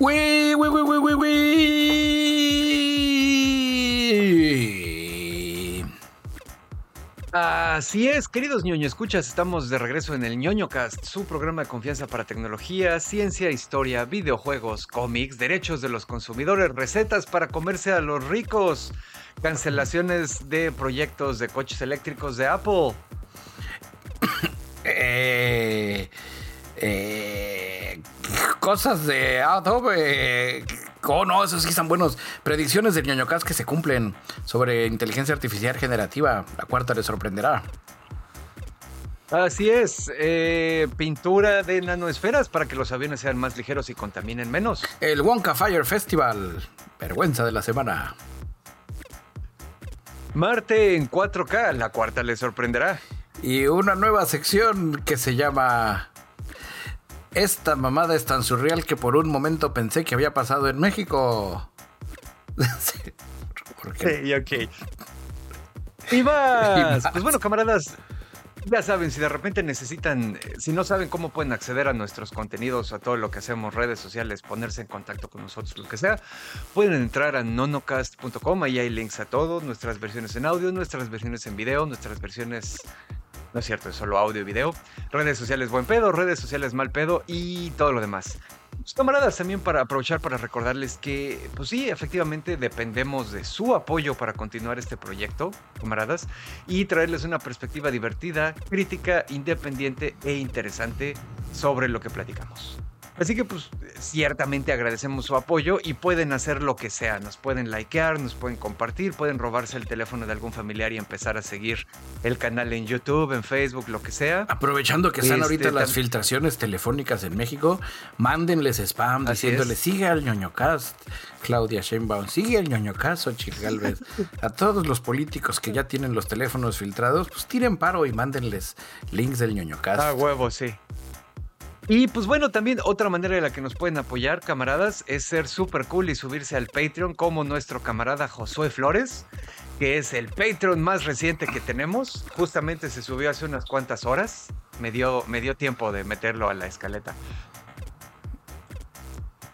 Uy, uy. Así es, queridos ñoño escuchas, estamos de regreso en el ñoño cast, su programa de confianza para tecnología, ciencia, historia, videojuegos, cómics, derechos de los consumidores, recetas para comerse a los ricos, cancelaciones de proyectos de coches eléctricos de Apple. Eh, eh, cosas de Adobe. Oh, no, esos sí están buenos. Predicciones del ñoñocast que se cumplen sobre inteligencia artificial generativa. La cuarta le sorprenderá. Así es, eh, pintura de nanoesferas para que los aviones sean más ligeros y contaminen menos. El Wonka Fire Festival. Vergüenza de la semana. Marte en 4K, la cuarta le sorprenderá. Y una nueva sección que se llama Esta mamada es tan surreal que por un momento pensé que había pasado en México. Sí, ¿por qué? Ok, ok. Y más. Pues bueno, camaradas, ya saben, si de repente necesitan, eh, si no saben cómo pueden acceder a nuestros contenidos, a todo lo que hacemos, redes sociales, ponerse en contacto con nosotros, lo que sea, pueden entrar a nonocast.com, ahí hay links a todo, nuestras versiones en audio, nuestras versiones en video, nuestras versiones no es cierto, es solo audio y video. Redes sociales buen pedo, redes sociales mal pedo y todo lo demás. Pues, camaradas, también para aprovechar para recordarles que, pues sí, efectivamente dependemos de su apoyo para continuar este proyecto, camaradas, y traerles una perspectiva divertida, crítica, independiente e interesante sobre lo que platicamos. Así que pues ciertamente agradecemos su apoyo y pueden hacer lo que sea. Nos pueden likear, nos pueden compartir, pueden robarse el teléfono de algún familiar y empezar a seguir el canal en YouTube, en Facebook, lo que sea. Aprovechando que están Este, ahorita las filtraciones telefónicas en México, mándenles spam Así diciéndole es. sigue al ñoñocast, Claudia Sheinbaum, sigue al ñoñocast, Xochitl Galvez. A todos los políticos que ya tienen los teléfonos filtrados, pues tiren paro y mándenles links del ñoñocast. Ah, huevo, sí. Y pues bueno, también otra manera de la que nos pueden apoyar, camaradas, es ser súper cool y subirse al Patreon como nuestro camarada Josué Flores, que es el Patreon más reciente que tenemos. Justamente se subió hace unas cuantas horas. Me dio, me dio tiempo de meterlo a la escaleta.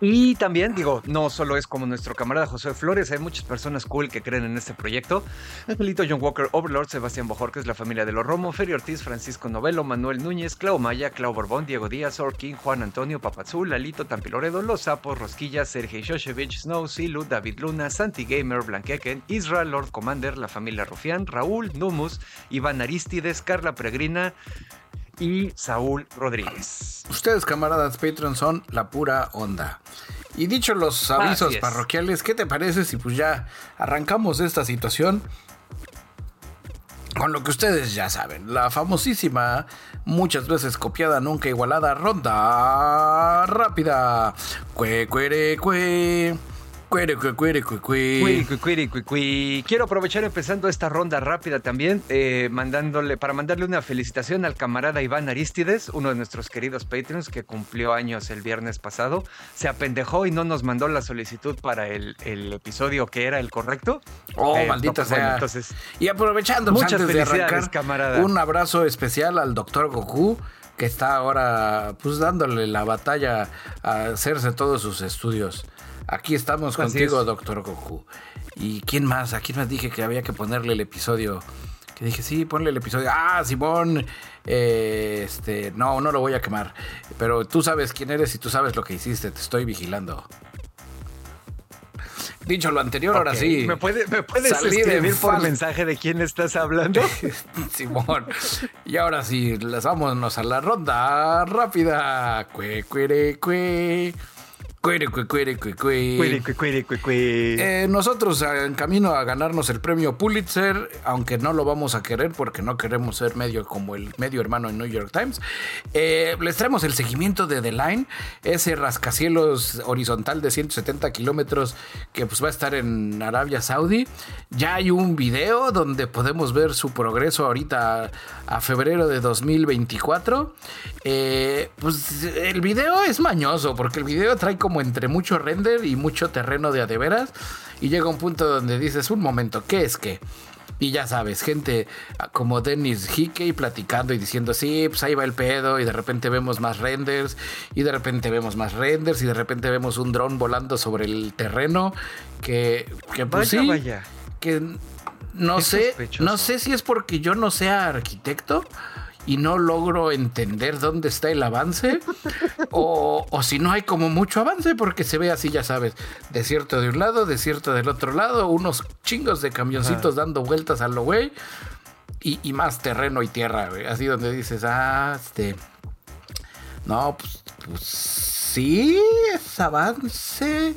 Y también, digo, no solo es como nuestro camarada José Flores, hay muchas personas cool que creen en este proyecto. Angelito John Walker, Overlord, Sebastián Bojorquez, la familia de los Romo, Feri Ortiz, Francisco Novelo, Manuel Núñez, Clau Maya, Clau Borbón, Diego Díaz, Orkin, Juan Antonio, Papazul, Lalito, Tampiloredo, Los Sapos, Rosquilla, Sergei Shoshevich, Snow, Silu, David Luna, Santi Gamer, Blanqueken, Israel, Lord Commander, la familia Rufián, Raúl, Numus, Iván Aristides, Carla Peregrina y Saúl Rodríguez. Ustedes, camaradas Patreon, son la pura onda. Y dicho los avisos parroquiales, ¿qué te parece si pues ya arrancamos esta situación? Con lo que ustedes ya saben, la famosísima, muchas veces copiada, nunca igualada, ronda rápida. Cue, cuere, cue. Quiero aprovechar empezando esta ronda rápida también, eh, mandándole, para mandarle una felicitación al camarada Iván Aristides, uno de nuestros queridos Patreons que cumplió años el viernes pasado. Se apendejó y no nos mandó la solicitud para el, el episodio que era el correcto. Oh, Eh, maldita no, pues, bueno, sea. entonces, y aprovechando, pues, Muchas antes de felicidades, arrancar, camarada. un abrazo especial al doctor Goku, que está ahora pues dándole la batalla a hacerse todos sus estudios. Aquí estamos Así contigo, es. doctor Goku. ¿Y quién más? ¿A quién más dije que había que ponerle el episodio? Que dije, sí, ponle el episodio. Ah, Simón. eh, este, no, no lo voy a quemar. Pero tú sabes quién eres y tú sabes lo que hiciste. Te estoy vigilando. Dicho lo anterior, ahora sí. ¿Me, puede, me puedes escribir por mensaje de quién estás hablando? Simón. Y ahora sí, les vámonos a la ronda rápida. Cue, cuere, cue. Cue, cuere. Eh, nosotros eh, en camino a ganarnos el premio Pulitzer, aunque no lo vamos a querer porque no queremos ser medio como el medio hermano en New York Times, eh, les traemos el seguimiento de The Line, ese rascacielos horizontal de 170 kilómetros que pues va a estar en Arabia Saudí. Ya hay un video donde podemos ver su progreso ahorita a febrero de 2024. Eh, pues el video es mañoso porque el video trae como entre mucho render y mucho terreno de adeveras y llega un punto donde dices un momento, ¿qué es qué? Y ya sabes, gente como Dennis Hickey platicando y diciendo, sí, pues ahí va el pedo, y de repente vemos más renders, y de repente vemos más renders, y de repente vemos un dron volando sobre el terreno, que, que pues sí, que no sé, no sé si es porque yo no sea arquitecto, y no logro entender dónde está el avance o, si no hay como mucho avance porque se ve así, ya sabes, desierto de un lado, desierto del otro lado, unos chingos de camioncitos dando vueltas a lo güey y, más terreno y tierra, güey, así donde dices, ah, este, no, pues, pues sí, es avance.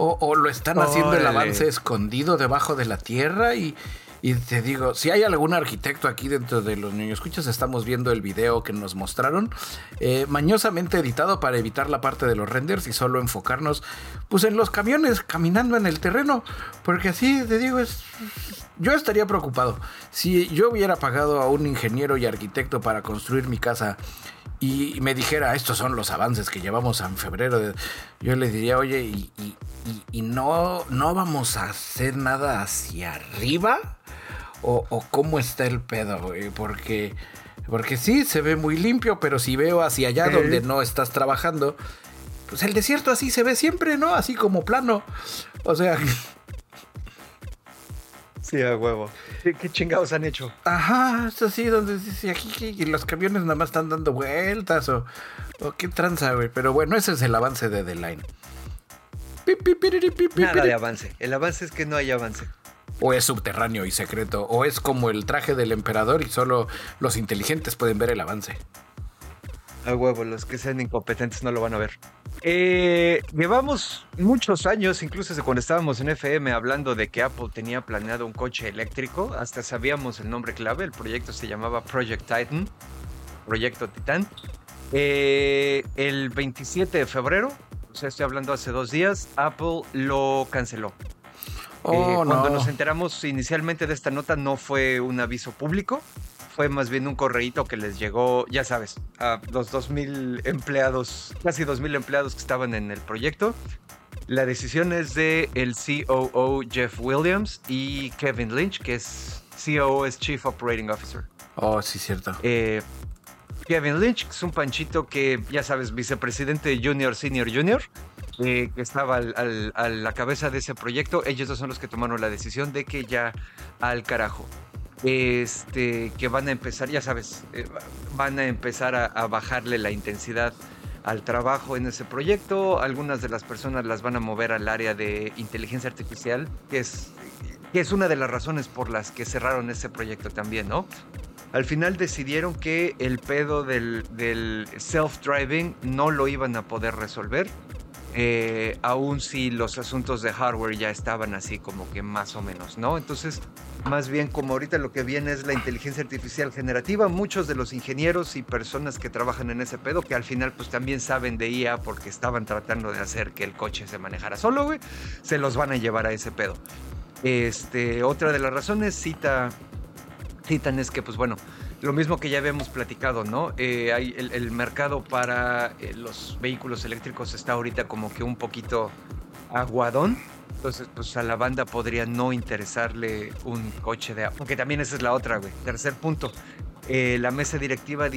O, lo están haciendo el avance escondido debajo de la tierra y, y te digo, si hay algún arquitecto aquí dentro de los niños escuchas, estamos viendo el video que nos mostraron, eh, mañosamente editado para evitar la parte de los renders y solo enfocarnos pues en los camiones caminando en el terreno, porque así te digo, es, yo estaría preocupado. Si yo hubiera pagado a un ingeniero y arquitecto para construir mi casa y me dijera, estos son los avances que llevamos en febrero, yo le diría, oye, ¿y, y no, no vamos a hacer nada hacia arriba? o, cómo está el pedo, güey, porque, porque sí, se ve muy limpio, pero si veo hacia allá donde no estás trabajando, pues el desierto así se ve siempre, ¿no? Así como plano. O sea... Sí, a huevo. ¿Qué, chingados han hecho? Ajá, es así donde dice aquí y los camiones nada más están dando vueltas o, o qué tranza, güey. Pero bueno, ese es el avance de The Line. Nada de avance. El avance es que no hay avance o es subterráneo y secreto, o es como el traje del emperador y solo los inteligentes pueden ver el avance. A huevo, los que sean incompetentes no lo van a ver. Eh, llevamos muchos años, incluso desde cuando estábamos en FM, hablando de que Apple tenía planeado un coche eléctrico. Hasta sabíamos el nombre clave. El proyecto se llamaba Project Titan, Proyecto Titán. Eh, el 27 de febrero, o sea, estoy hablando hace dos días, Apple lo canceló. Oh, eh, cuando nos enteramos inicialmente de esta nota no fue un aviso público, fue más bien un correíto que les llegó, ya sabes, a los 2.000 empleados, casi 2.000 empleados que estaban en el proyecto. La decisión es de el COO Jeff Williams y Kevin Lynch, que es COO es Chief Operating Officer. Oh, sí, cierto. Eh, Kevin Lynch, que es un panchito que, ya sabes, vicepresidente Junior, Senior, Junior, eh, que estaba a la cabeza de ese proyecto, ellos dos son los que tomaron la decisión de que ya al carajo. Este, que van a empezar, ya sabes, eh, van a empezar a, bajarle la intensidad al trabajo en ese proyecto. Algunas de las personas las van a mover al área de inteligencia artificial, que es, que es una de las razones por las que cerraron ese proyecto también, ¿no? Al final decidieron que el pedo del, self-driving no lo iban a poder resolver eh, aún si los asuntos de hardware ya estaban así como que más o menos, ¿no? Entonces, más bien como ahorita lo que viene es la inteligencia artificial generativa, muchos de los ingenieros y personas que trabajan en ese pedo, que al final pues también saben de IA porque estaban tratando de hacer que el coche se manejara solo, güey, se los van a llevar a ese pedo. Este, otra de las razones, cita, citan es que pues bueno, lo mismo que ya habíamos platicado, ¿no? Eh, hay el, mercado para eh, los vehículos eléctricos está ahorita como que un poquito aguadón. Entonces, pues a la banda podría no interesarle un coche de... Aunque también esa es la otra, güey. Tercer punto. Eh, la mesa directiva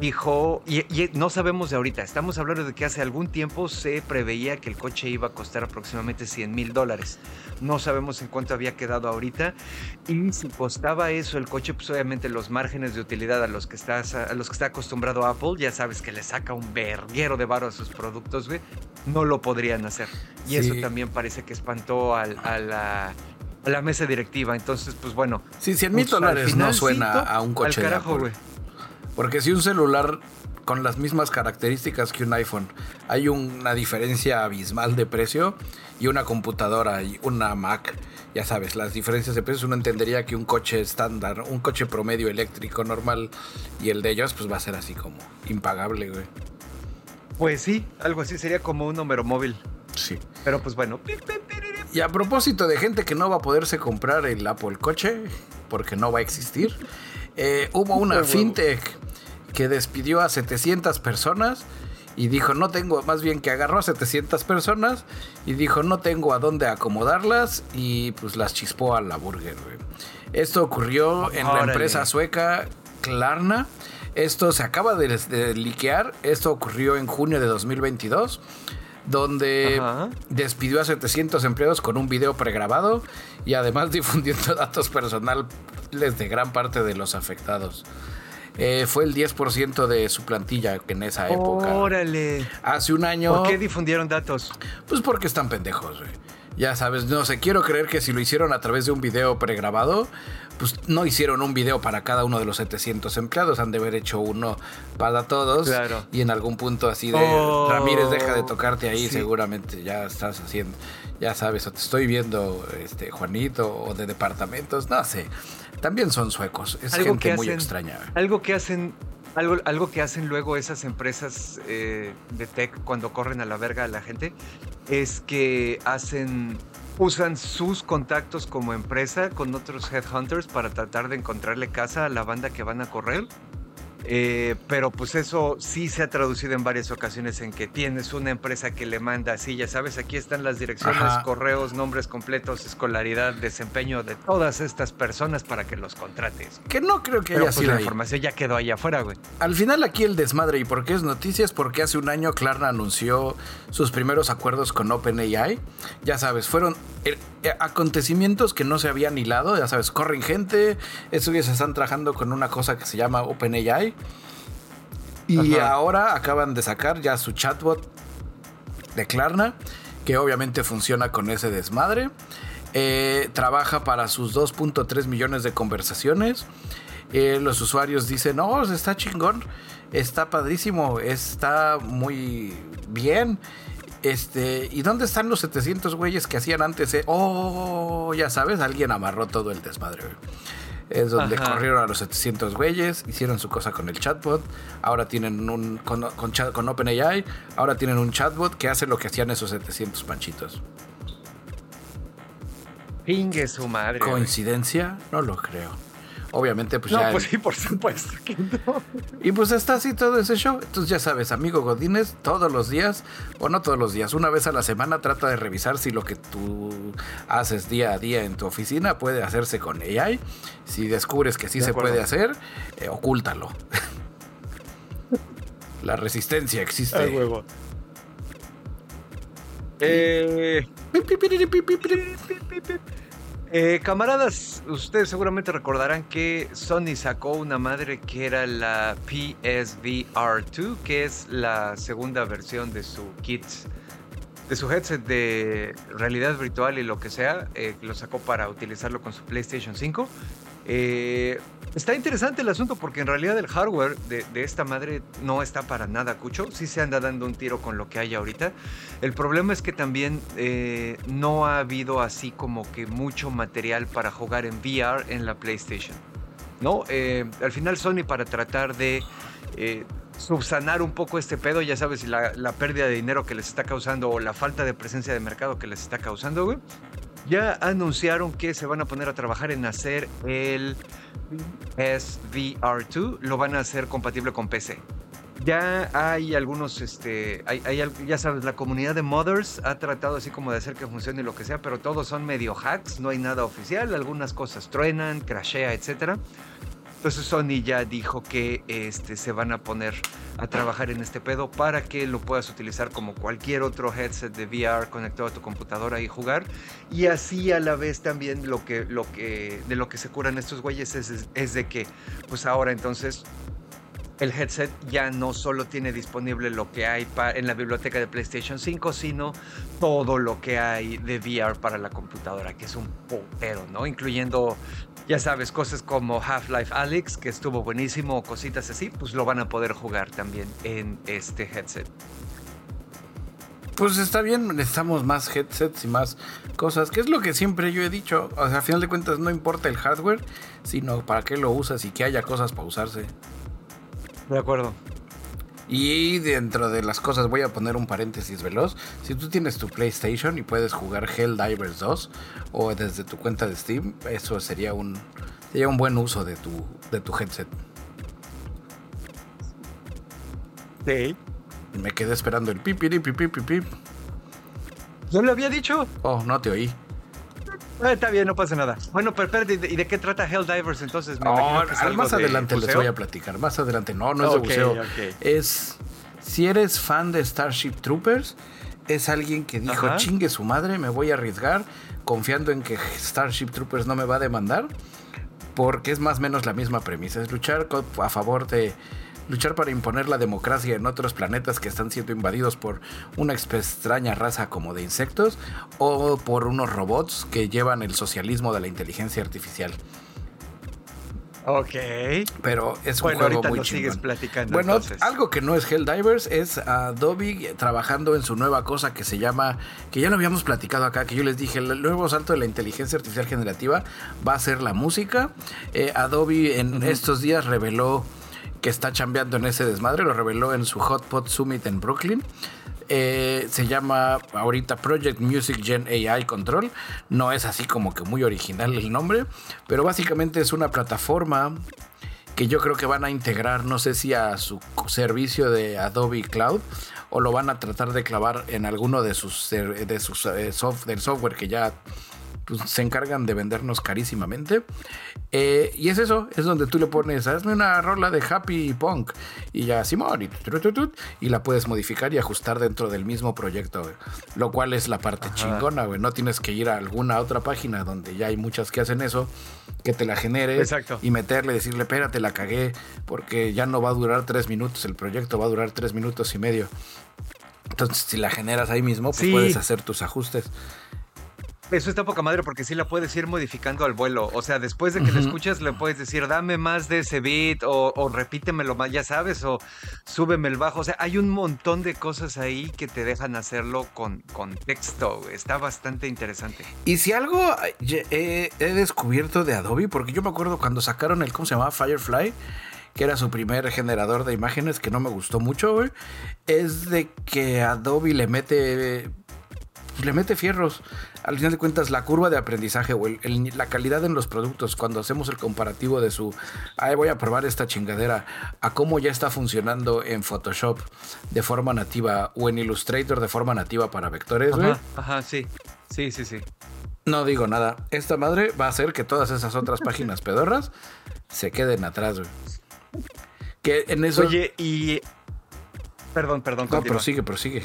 dijo, y, no sabemos de ahorita, estamos hablando de que hace algún tiempo se preveía que el coche iba a costar aproximadamente 100 mil dólares. No sabemos en cuánto había quedado ahorita. Y si costaba eso el coche, pues obviamente los márgenes de utilidad a los que, estás, a los que está acostumbrado Apple, ya sabes que le saca un verguero de varo a sus productos, güey, no lo podrían hacer. Y eso también parece que espantó a la la mesa directiva. Entonces, pues bueno. Sí, 100 mil pues, dólares no suena a un coche al carajo, güey. Porque si un celular con las mismas características que un iPhone, hay una diferencia abismal de precio y una computadora y una Mac, ya sabes, las diferencias de precios, uno entendería que un coche estándar, un coche promedio eléctrico normal y el de ellos, pues va a ser así como impagable, güey. Pues sí, algo así sería como un número móvil. Sí. Pero pues bueno. Y a propósito de gente que no va a poderse comprar el Apple coche, porque no va a existir, eh, hubo una fintech que despidió a 700 personas y dijo, no tengo, más bien que agarró a 700 personas y dijo, no tengo a dónde acomodarlas y pues las chispó a la burger, Esto ocurrió en la empresa sueca Klarna. Esto se acaba de, de liquear. Esto ocurrió en junio de 2022 donde despidió a 700 empleados con un video pregrabado y además difundiendo datos personales de gran parte de los afectados. Eh, fue el 10% de su plantilla en esa época. Órale. Hace un año. ¿Por qué difundieron datos? Pues porque están pendejos, güey. Ya sabes, no sé, quiero creer que si lo hicieron a través de un video pregrabado, pues no hicieron un video para cada uno de los 700 empleados, han de haber hecho uno para todos. Claro. Y en algún punto así de Oh, Ramírez, deja de tocarte ahí, sí. seguramente ya estás haciendo, ya sabes, o te estoy viendo, este Juanito, o de departamentos, no sé. También son suecos, es Algo gente que muy extraña. Algo que hacen. Algo, algo que hacen luego esas empresas eh, de tech cuando corren a la verga a la gente es que hacen usan sus contactos como empresa con otros headhunters para tratar de encontrarle casa a la banda que van a correr. Eh, pero pues eso sí se ha traducido en varias ocasiones en que tienes una empresa que le manda así, ya sabes, aquí están las direcciones, Ajá. correos, nombres completos, escolaridad, desempeño de todas estas personas para que los contrates. Que no creo que Pero haya pues sido la ahí. información ya quedó allá afuera, güey. Al final aquí el desmadre y por qué es noticias porque hace un año Klarna anunció sus primeros acuerdos con OpenAI. Ya sabes, fueron eh, eh, acontecimientos que no se habían hilado, ya sabes, corren gente, estos días están trabajando con una cosa que se llama OpenAI. Y Ajá. ahora acaban de sacar ya su chatbot de Klarna, que obviamente funciona con ese desmadre. Eh, trabaja para sus 2.3 millones de conversaciones. Eh, los usuarios dicen, no, está chingón, está padrísimo, está muy bien. Este, ¿y dónde están los 700 güeyes que hacían antes? eh? Oh, ya sabes, alguien amarró todo el desmadre. güey. Es donde Ajá. corrieron a los 700 güeyes, hicieron su cosa con el chatbot. Ahora tienen un. con, con, chat- con OpenAI, ahora tienen un chatbot que hace lo que hacían esos 700 panchitos. Pingue su madre. ¿Coincidencia? No lo creo. Obviamente, pues No, ya. pues sí, por supuesto que no. Y pues está así todo ese show. Entonces ya sabes, amigo Godínez, todos los días, o no todos los días, una vez a la semana trata de revisar si lo que tú haces día a día en tu oficina puede hacerse con AI. Si descubres que sí De se acuerdo. puede hacer, eh, ocúltalo. la resistencia existe. Ay, huevo. Eh, eh, camaradas, ustedes seguramente recordarán que Sony sacó una madre que era la PSVR2, que es la segunda versión de su kit, de su headset de realidad virtual y lo que sea. eh, lo sacó para utilizarlo con su PlayStation 5. Eh, está interesante el asunto porque en realidad el hardware de, esta madre no está para nada cucho. Sí se anda dando un tiro con lo que hay ahorita. El problema es que también eh, no ha habido así como que mucho material para jugar en VR en la PlayStation. ¿No? Eh, al final Sony para tratar de subsanar un poco este pedo, ya sabes, la, la pérdida de dinero que les está causando o la falta de presencia de mercado que les está causando, güey. Ya anunciaron que se van a poner a trabajar en hacer el SVR2, lo van a hacer compatible con PC. Ya hay algunos, este, hay, ya sabes, la comunidad de mothers ha tratado así como de hacer que funcione lo que sea, pero todos son medio hacks, no hay nada oficial, algunas cosas truenan, crashea, etcétera. Entonces Sony ya dijo que este, se van a poner a trabajar en este pedo para que lo puedas utilizar como cualquier otro headset de VR conectado a tu computadora y jugar. Y así a la vez también lo que, lo que, de lo que se curan estos güeyes es, de que pues ahora entonces el headset ya no solo tiene disponible lo que hay en la biblioteca de PlayStation 5, sino todo lo que hay de VR para la computadora, que es un putero, ¿no? Incluyendo, ya sabes, cosas como Half-Life Alyx, que estuvo buenísimo, cositas así, pues lo van a poder jugar también en este headset. Pues está bien, necesitamos más headsets y más cosas, que es lo que siempre yo he dicho. O sea, a final de cuentas no importa el hardware, sino para qué lo usas y que haya cosas para usarse. De acuerdo. Y dentro de las cosas voy a poner un paréntesis veloz. Si tú tienes tu PlayStation y puedes jugar Helldivers 2 o desde tu cuenta de Steam, eso sería un sería un buen uso de tu de tu headset. Sí. Me quedé esperando el pipiri pipip pipip. ¿Yo le había dicho? Oh, no te oí. Ah, está bien, no pasa nada. Bueno, pero, ¿y de, qué trata Helldivers entonces? Me más adelante les voy a platicar. Más adelante, no, no es de buceo. Es, si eres fan de Starship Troopers, es alguien que dijo, chingue su madre, me voy a arriesgar, confiando en que Starship Troopers no me va a demandar, porque es más o menos la misma premisa, es luchar a favor de luchar para imponer la democracia en otros planetas que están siendo invadidos por una extraña raza como de insectos o por unos robots que llevan el socialismo de la inteligencia artificial. Ok. Pero es un juego muy sigues platicando. Bueno, algo que no es Helldivers es Adobe trabajando en su nueva cosa que se llama, que ya lo habíamos platicado acá, que yo les dije, el nuevo salto de la inteligencia artificial generativa va a ser la música. Eh, Adobe en estos días reveló que está chambeando en ese desmadre, lo reveló en su Hotpot Summit en Brooklyn. Eh, se llama ahorita Project Music Gen AI Control. No es así como que muy original el nombre, pero básicamente es una plataforma que yo creo que van a integrar, no sé si a su servicio de Adobe Cloud o lo van a tratar de clavar en alguno de sus, de sus eh, del software que ya pues, se encargan de vendernos carísimamente. Eh, y es eso, es donde tú le pones, hazme una rola de happy punk y ya Simón y, y la puedes modificar y ajustar dentro del mismo proyecto, lo cual es la parte chingona, güey. No tienes que ir a alguna otra página donde ya hay muchas que hacen eso, que te la genere y meterle, decirle, espérate, la cagué, porque ya no va a durar tres minutos, el proyecto va a durar tres minutos y medio. Entonces, si la generas ahí mismo, pues puedes hacer tus ajustes. Eso está poca madre porque sí la puedes ir modificando al vuelo. O sea, después de que la escuchas, le puedes decir, dame más de ese beat, o, repítemelo más, ya sabes, o súbeme el bajo. O sea, hay un montón de cosas ahí que te dejan hacerlo con, con texto. Está bastante interesante. Y si algo he, he descubierto de Adobe, porque yo me acuerdo cuando sacaron el, ¿cómo se llamaba? Firefly que era su primer generador de imágenes, que no me gustó mucho, güey, es de que Adobe le mete le mete fierros. Al final de cuentas, la curva de aprendizaje o la calidad en los productos, cuando hacemos el comparativo de su, ay, voy a probar esta chingadera, a cómo ya está funcionando en Photoshop de forma nativa o en Illustrator de forma nativa para vectores, Ajá, ajá, sí. Sí, sí, sí. No digo nada. Esta madre va a hacer que todas esas otras páginas pedorras se queden atrás, güey. Que en eso. Oye, y. Perdón, perdón. No, prosigue, prosigue.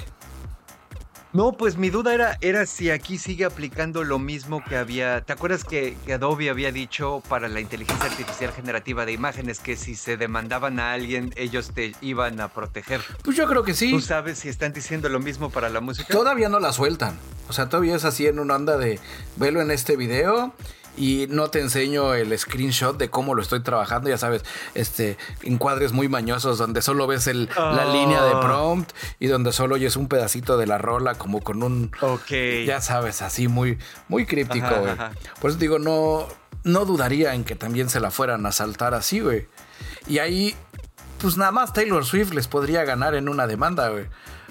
No, pues mi duda era, era si aquí sigue aplicando lo mismo que había. ¿Te acuerdas que, Adobe había dicho para la inteligencia artificial generativa de imágenes que si se demandaban a alguien, ellos te iban a proteger? Pues yo creo que sí. ¿Tú sabes si están diciendo lo mismo para la música? Todavía no la sueltan. O sea, todavía es así en una onda de velo en este video y no te enseño el screenshot de cómo lo estoy trabajando, ya sabes, este encuadres muy mañosos donde solo ves el, la línea de ah. prompt y donde solo oyes un pedacito de la rola como con un Ok. ya sabes, así muy muy críptico, güey. Por eso digo, no no dudaría en que también se la fueran a saltar así, güey. Y ahí pues nada más Taylor Swift les podría ganar en una demanda, güey.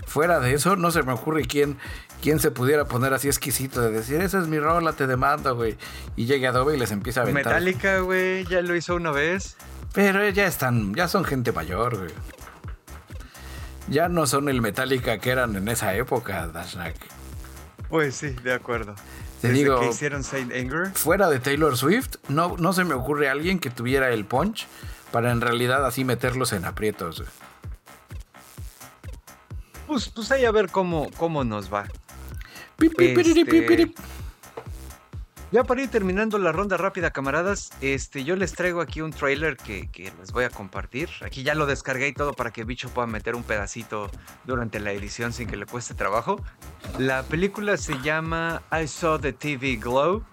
Fuera de eso, no se me ocurre quién ¿Quién se pudiera poner así exquisito de decir, esa es mi rola, te demando, güey? Y llega Adobe y les empieza a aventar. Metallica, güey, ya lo hizo una vez. Pero ya están, ya son gente mayor, güey. Ya no son el Metallica que eran en esa época, Dashnak. Pues sí, de acuerdo. Te digo, que hicieron Saint Anger. Fuera de Taylor Swift, no, no se me ocurre alguien que tuviera el punch para en realidad así meterlos en aprietos. Pues, pues ahí a ver cómo, cómo nos va. Este, ya para ir terminando la ronda rápida, camaradas, este, yo les traigo aquí un trailer que, les voy a compartir. Aquí ya lo descargué y todo para que Bicho pueda meter un pedacito durante la edición sin que le cueste trabajo. La película se llama I Saw the TV Glow.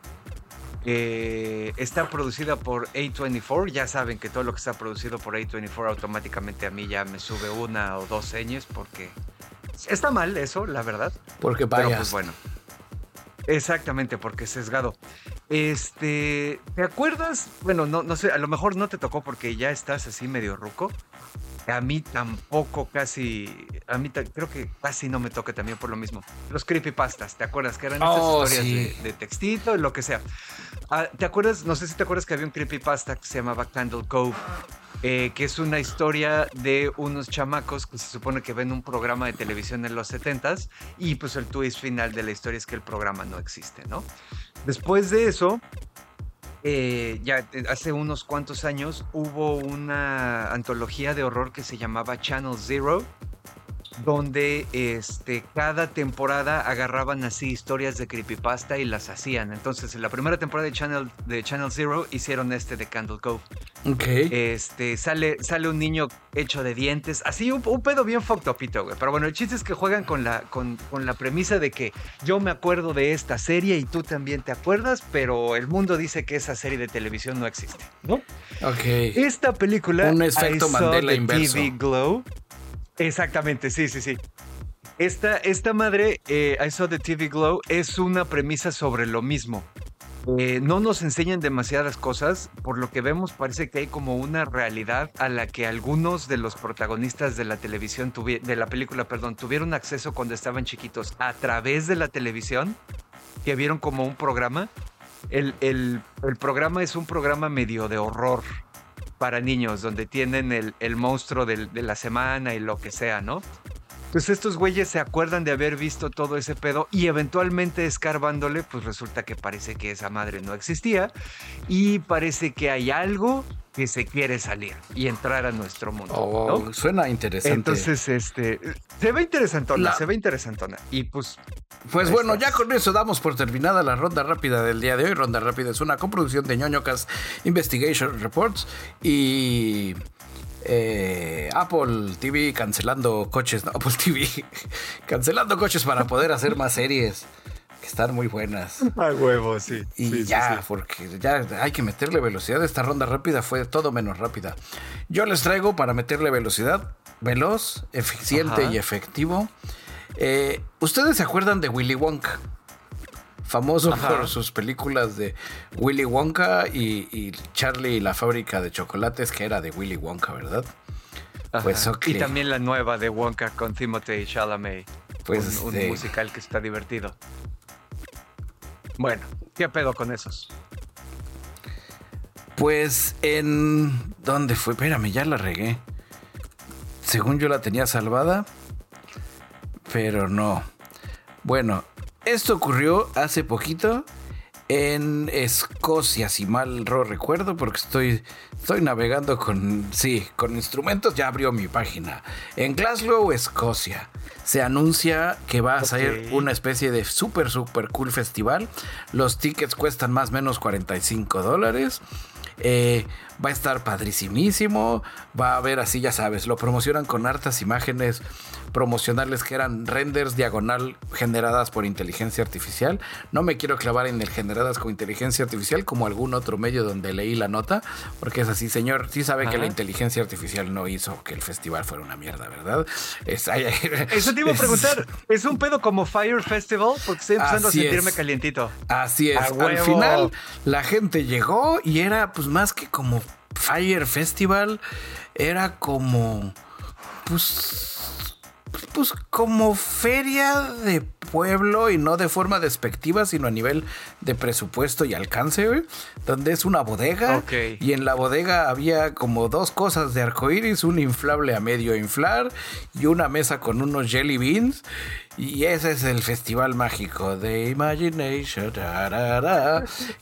está producida por A24. Ya saben que todo lo que está producido por A24 automáticamente a mí ya me sube una o dos señas porque Está mal eso, la verdad. Porque vaya. Pero pues bueno. Exactamente, porque sesgado. Este, ¿te acuerdas? Bueno, no, no sé, a lo mejor no te tocó porque ya estás así medio ruco. A mí tampoco casi, a mí creo que casi no me toca también por lo mismo. Los creepypastas, ¿te acuerdas? Que eran estas oh, historias de, textito, lo que sea. Ah, ¿Te acuerdas? No sé si te acuerdas que había un creepypasta que se llamaba Candle Cove eh, que es una historia de unos chamacos que se supone que ven un programa de televisión en los 70s y pues el twist final de la historia es que el programa no existe, ¿no? Después de eso, eh, ya hace unos cuantos años hubo una antología de horror que se llamaba Channel Zero, donde este, cada temporada agarraban así historias de creepypasta y las hacían. Entonces, en la primera temporada de Channel, de Channel Zero hicieron este de Candle Cove. Ok. Este, sale, sale un niño hecho de dientes, así un, pedo bien fucked güey. Pero bueno, el chiste es que juegan con la, con, con, la premisa de que yo me acuerdo de esta serie y tú también te acuerdas, pero el mundo dice que esa serie de televisión no existe, ¿no? Ok. Esta película... Un efecto Mandela inverso. TV Glow, Exactamente, sí, sí, sí. Esta, esta madre, eh, I Saw the TV Glow, es una premisa sobre lo mismo. Eh, no nos enseñan demasiadas cosas, por lo que vemos parece que hay como una realidad a la que algunos de los protagonistas de la televisión, de la película, perdón, tuvieron acceso cuando estaban chiquitos a través de la televisión, que vieron como un programa. El, el, el programa es un programa medio de horror, para niños, donde tienen el, monstruo de la semana y lo que sea, ¿no? Pues estos güeyes se acuerdan de haber visto todo ese pedo y eventualmente escarbándole, pues resulta que parece que esa madre no existía y parece que hay algo que se quiere salir y entrar a nuestro mundo. Oh, suena interesante. Entonces, este, se ve interesantona, se ve interesantona. Y pues... Pues bueno, ya con eso damos por terminada la ronda rápida del día de hoy. Ronda rápida es una coproducción de ñoñocas Investigation Reports y... Eh, Apple TV cancelando coches, no, Apple TV cancelando coches para poder hacer más series que están muy buenas. A huevo, sí. Y ya, porque ya hay que meterle velocidad. Esta ronda rápida fue todo menos rápida. Yo les traigo para meterle velocidad, veloz, eficiente y efectivo. Eh, ¿Ustedes se acuerdan de Willy Wonka? Famoso por sus películas de Willy Wonka y, Charlie y la fábrica de chocolates, que era de Willy Wonka, ¿verdad? Pues Y también la nueva de Wonka con Timothy Chalamet. Pues un, un musical que está divertido. Bueno, ¿qué pedo con esos? Pues en... ¿Dónde fue? Espérame, ya la regué. Según yo la tenía salvada, pero no. Bueno, esto ocurrió hace poquito en Escocia, si mal no recuerdo, porque estoy, estoy navegando con, sí, con instrumentos, ya abrió mi página. En Glasgow, Escocia, se anuncia que va a ser una especie de super, super cool festival. Los tickets cuestan más o menos 45 dólares. Eh, va a estar padricimísimo. Va a haber así, ya sabes, lo promocionan con hartas imágenes promocionales que eran renders diagonal generadas por inteligencia artificial. No me quiero clavar en el generadas con inteligencia artificial como algún otro medio donde leí la nota, porque es así, señor, sí sabe que la inteligencia artificial no hizo que el festival fuera una mierda, ¿verdad? Eso te iba a preguntar, ¿es un pedo como Fire Festival? Porque estoy empezando a sentirme calientito. Así es, al final la gente llegó y era pues más que como Fire Festival, era como pues pues como feria de pueblo y no de forma despectiva, sino a nivel de presupuesto y alcance, donde es una bodega. Y en la bodega había como dos cosas de arcoíris, un inflable a medio inflar y una mesa con unos jelly beans. Y ese es el festival mágico de Imagination.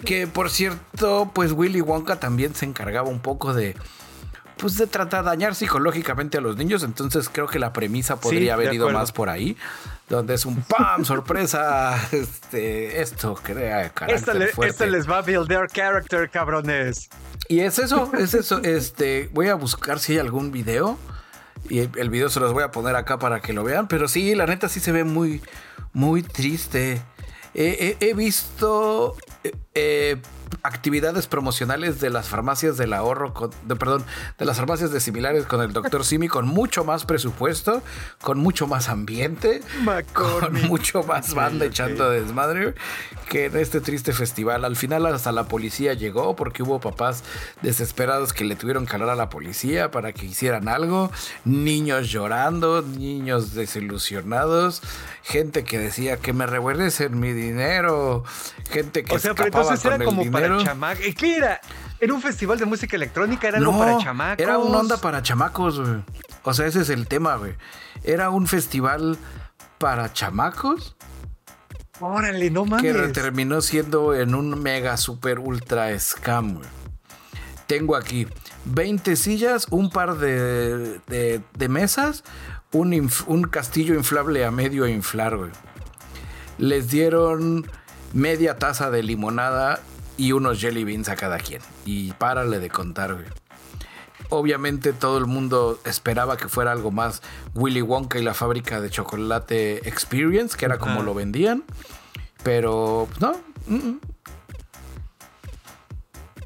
Que por cierto, pues Willy Wonka también se encargaba un poco de pues de tratar de dañar psicológicamente a los niños. Entonces creo que la premisa podría haber ido más por ahí. Donde es un ¡pam! sorpresa. Este, esto crea carácter Esto les va a build their character, cabrones. Y es eso, es eso. Este, voy a buscar si hay algún video. Y el video se los voy a poner acá para que lo vean. Pero sí, la neta sí se ve muy, muy triste. he visto eh, eh actividades promocionales de las farmacias del ahorro, de, perdón, de las farmacias de similares con el doctor Simi, con mucho más presupuesto, con mucho más ambiente, con mucho más banda echando desmadre que en este triste festival. Al final hasta la policía llegó porque hubo papás desesperados que le tuvieron que hablar a la policía para que hicieran algo, niños llorando, niños desilusionados, gente que decía que me regresen mi dinero, gente que o sea, pero entonces era como para chamacos. ¿Qué era? ¿Era un festival de música electrónica? ¿Era algo para chamacos? Era una onda para chamacos, güey. O sea, ese es el tema, güey. Era un festival para chamacos Órale, no mames. Que terminó siendo en un mega super ultra scam, güey. Tengo aquí 20 sillas, un par de, de, mesas, un, un, castillo inflable a medio inflar, güey. Les dieron media taza de limonada y unos jelly beans a cada quien. Y párale de contar, güey. Obviamente todo el mundo esperaba que fuera algo más Willy Wonka y la fábrica de chocolate Experience, que era como lo vendían. Pero, no.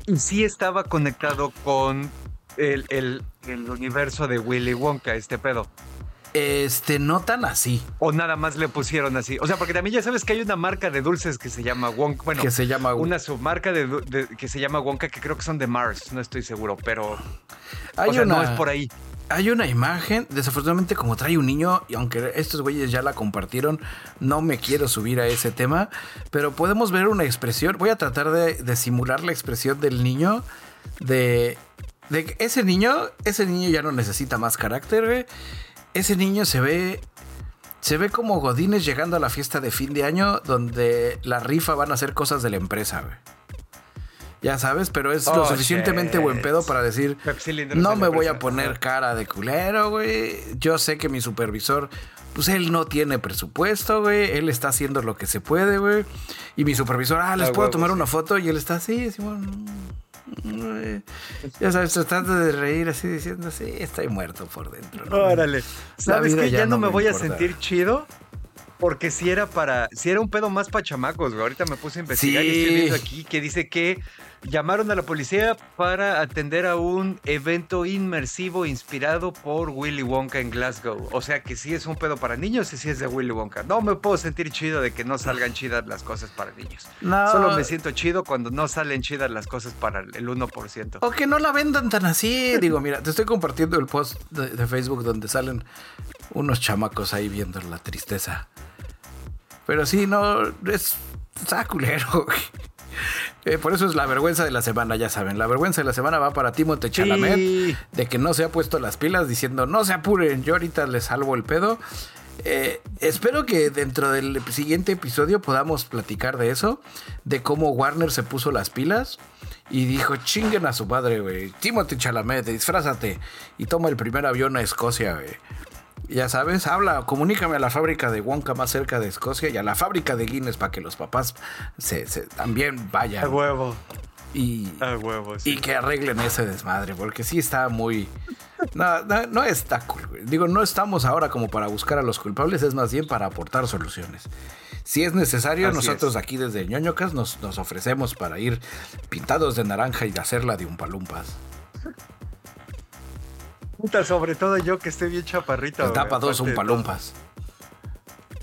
Y sí estaba conectado con el, el, universo de Willy Wonka, este pedo. Este, no tan así. O nada más le pusieron así. O sea, porque también ya sabes que hay una marca de dulces que se llama Wonka. Bueno, que se llama una submarca de, que se llama Wonka, que creo que son de Mars, no estoy seguro, pero. Hay o no es por ahí. Hay una imagen, desafortunadamente como trae un niño, y aunque estos güeyes ya la compartieron, no me quiero subir a ese tema, pero podemos ver una expresión, voy a tratar de, simular la expresión del niño, de, de ese niño, ese niño ya no necesita más carácter, güey ese niño se ve. Se ve como Godines llegando a la fiesta de fin de año donde la rifa van a hacer cosas de la empresa, güey. Ya sabes, pero es lo oh, suficientemente buen pedo para decir, no me voy a poner cara de culero, güey. Yo sé que mi supervisor, pues él no tiene presupuesto, güey. Él está haciendo lo que se puede, güey. Y mi supervisor, ah, ¿les puedo tomar una foto? Y él está así, así, bueno, ya sabes, tratando de reír así diciendo, sí, estoy muerto por dentro. Órale. ¿Sabes que ya, no me, voy a sentir chido? Porque si era para, si era un pedo más para chamacos, güey. Ahorita me puse a investigar y estoy viendo aquí que dice que llamaron a la policía para atender a un evento inmersivo inspirado por Willy Wonka en Glasgow. O sea que sí es un pedo para niños y sí es de Willy Wonka. No me puedo sentir chido de que no salgan chidas las cosas para niños. Solo me siento chido cuando no salen chidas las cosas para el 1%. O que no la vendan tan así. Digo, mira, te estoy compartiendo el post de, Facebook donde salen unos chamacos ahí viendo la tristeza. Pero sí, no, es... Está culero. Eh, por eso es la vergüenza de la semana, ya saben. La vergüenza de la semana va para Timote Chalamet, de que no se ha puesto las pilas diciendo, no se apuren, yo ahorita les salvo el pedo. Eh, espero que dentro del siguiente episodio podamos platicar de eso, de cómo Warner se puso las pilas y dijo, chinguen a su padre, güey. Timothy Chalamet, disfrázate y toma el primer avión a Escocia, güey ya sabes, habla, comunícame a la fábrica de Wonka más cerca de Escocia y a la fábrica de Guinness para que los papás se, también vayan. A huevo. Y, a huevo, y que arreglen ese desmadre, porque sí está muy... No, no, está cool, Digo, no estamos ahora como para buscar a los culpables, es más bien para aportar soluciones. Si es necesario, nosotros aquí desde ñoñocas nos, nos ofrecemos para ir pintados de naranja y hacerla de un palumpas sobre todo yo que estoy bien chaparrito. tapa dos un palumpas.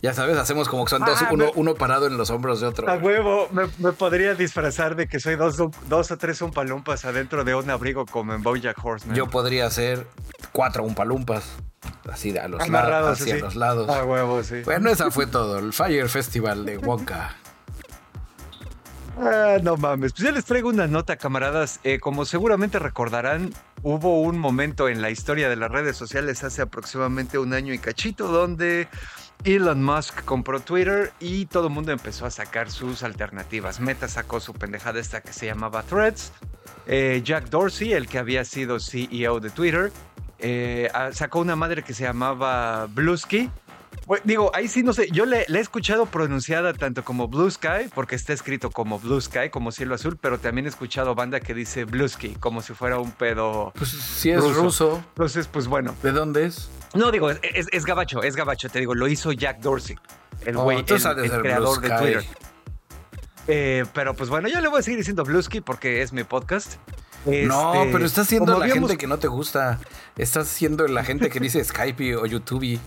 Ya sabes, hacemos como que son dos, ah, uno, parado en los hombros de otro. A huevo, me, podría disfrazar de que soy dos, dos o tres umpalumpas adentro de un abrigo como en Bojack Horseman. Yo podría ser cuatro umpalumpas. Así a los, lados, hacia los lados. A huevo, sí. Bueno, esa fue todo. El Fire Festival de Wonka. Ah, no mames. Pues ya les traigo una nota, camaradas. Eh, como seguramente recordarán, hubo un momento en la historia de las redes sociales hace aproximadamente un año y cachito donde Elon Musk compró Twitter y todo el mundo empezó a sacar sus alternativas. Meta sacó su pendejada esta que se llamaba Threads. Eh, Jack Dorsey, el que había sido CEO de Twitter, eh, sacó una madre que se llamaba Bluesky digo, ahí sí no sé. Yo le, he escuchado pronunciada tanto como Blue Sky, porque está escrito como Blue Sky, como cielo azul, pero también he escuchado banda que dice Bluesky, como si fuera un pedo. Pues si es ruso. Entonces, pues bueno. ¿De dónde es? No, digo, es, gabacho, es gabacho, te digo, lo hizo Jack Dorsey, el oh, güey, el, creador de Twitter. Eh, pero pues bueno, yo le voy a seguir diciendo Bluesky porque es mi podcast. no, este, pero estás siendo la gente que no te gusta. Estás siendo la gente que dice Skype o YouTube.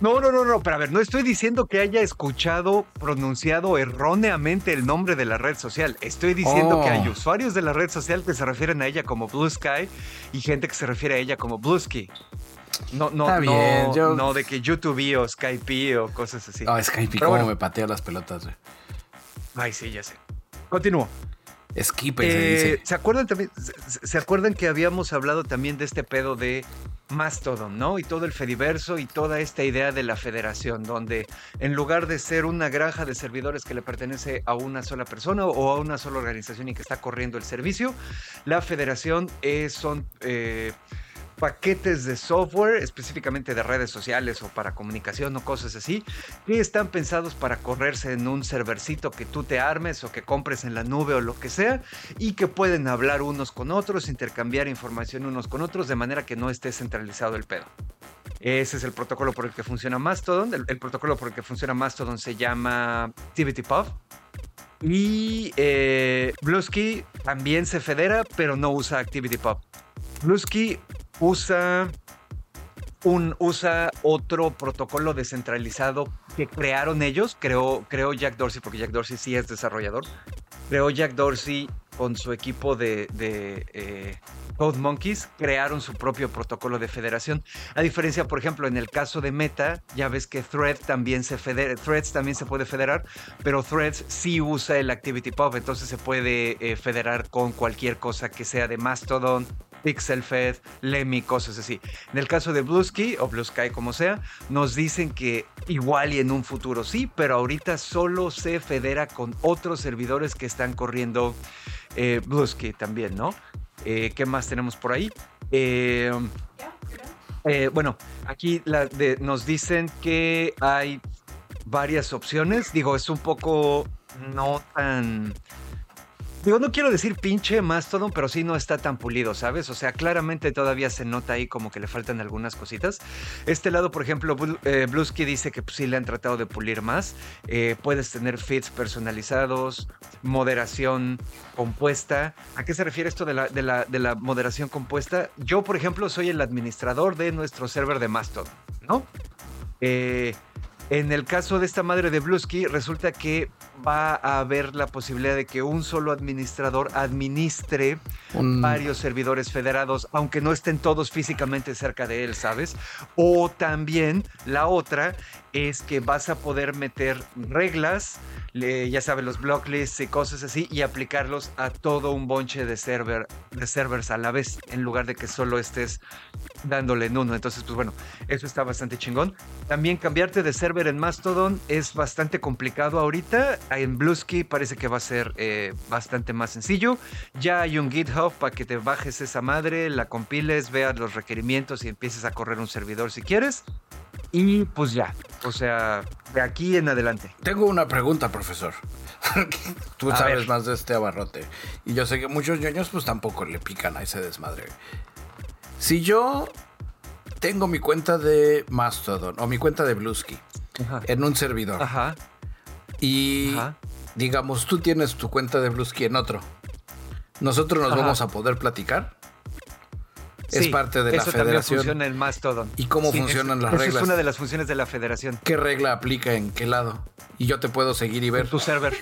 No, no, no, no, pero a ver, no estoy diciendo que haya escuchado pronunciado erróneamente el nombre de la red social. Estoy diciendo que hay oh. usuarios de la red social que se refieren a ella como Blue Sky y gente que se refiere a ella como Bluesky. No, no, no, no de que YouTube o Skype o cosas así. Ah, Skype, cómo me patea las pelotas, güey. Ay, sí, ya sé. Continúo. Skype se dice. ¿Se acuerdan también? ¿Se acuerdan que habíamos hablado también de este pedo de Mastodon, ¿no? Y todo el Fediverso y toda esta idea de la federación, donde en lugar de ser una granja de servidores que le pertenece a una sola persona o a una sola organización y que está corriendo el servicio, la federación es, son... Eh, paquetes de software, específicamente de redes sociales o para comunicación o cosas así, que están pensados para correrse en un servercito que tú te armes o que compres en la nube o lo que sea, y que pueden hablar unos con otros, intercambiar información unos con otros, de manera que no esté centralizado el pedo. Ese es el protocolo por el que funciona Mastodon. El, el protocolo por el que funciona Mastodon se llama ActivityPub. Y eh, Bluesky también se federa, pero no usa ActivityPub. Bluesky usa un, usa otro protocolo descentralizado que crearon ellos, creó, creó Jack Dorsey, porque Jack Dorsey sí es desarrollador, creó Jack Dorsey con su equipo de, de eh, Monkeys, crearon su propio protocolo de federación. A diferencia, por ejemplo, en el caso de Meta, ya ves que Thread también se Threads también se puede federar, pero Threads sí usa el ActivityPub, entonces se puede eh, federar con cualquier cosa que sea de Mastodon, PixelFed, Lemmy, cosas así. En el caso de Bluesky o Blue Sky, como sea, nos dicen que igual y en un futuro sí, pero ahorita solo se federa con otros servidores que están corriendo eh, también, ¿no? Eh, ¿Qué más tenemos por ahí? Eh, eh, bueno, aquí nos dicen que hay varias opciones. Digo, es un poco no tan. Digo, no quiero decir pinche Mastodon, pero sí no está tan pulido, ¿sabes? O sea, claramente todavía se nota ahí como que le faltan algunas cositas. Este lado, por ejemplo, Blu- eh, dice que pues, sí le han tratado de pulir más. Eh, puedes tener feeds personalizados, moderación compuesta. ¿A qué se refiere esto de la, de la- de la moderación compuesta? Yo, por ejemplo, soy el administrador de nuestro server de Mastodon, ¿no? Eh, en el caso de esta madre de Bluesky, resulta que va a haber la posibilidad de que un solo administrador administre varios servidores federados, aunque no estén todos físicamente cerca de él, ¿sabes? O también la otra es que vas a poder meter reglas, le- ya sabes, los block lists y cosas así, y aplicarlos a todo un bonche de, server, de servers a la vez, en lugar de que solo estés dándole en uno. Entonces, pues bueno, eso está bastante chingón. También cambiarte de server en Mastodon es bastante complicado ahorita. En Bluesky parece que va a ser eh, bastante más sencillo. Ya hay un GitHub para que te bajes esa madre, la compiles, veas los requerimientos y empieces a correr un servidor si quieres. Y pues ya, o sea, de aquí en adelante. Tengo una pregunta, profesor. Tú A sabes ver. más de este abarrote. Y yo sé que muchos ñoños pues tampoco le pican a ese desmadre. Si yo tengo mi cuenta de Mastodon o mi cuenta de Bluesky Ajá. en un servidor Ajá. Y Ajá. digamos tú tienes tu cuenta de Bluesky en otro, nosotros nos Ajá. vamos a poder platicar. es parte de la eso también federación. funciona en Mastodon. ¿Y cómo funcionan las eso reglas? es una de las funciones de la federación. ¿Qué regla aplica en qué lado? Y yo te puedo seguir y ver. En tu server.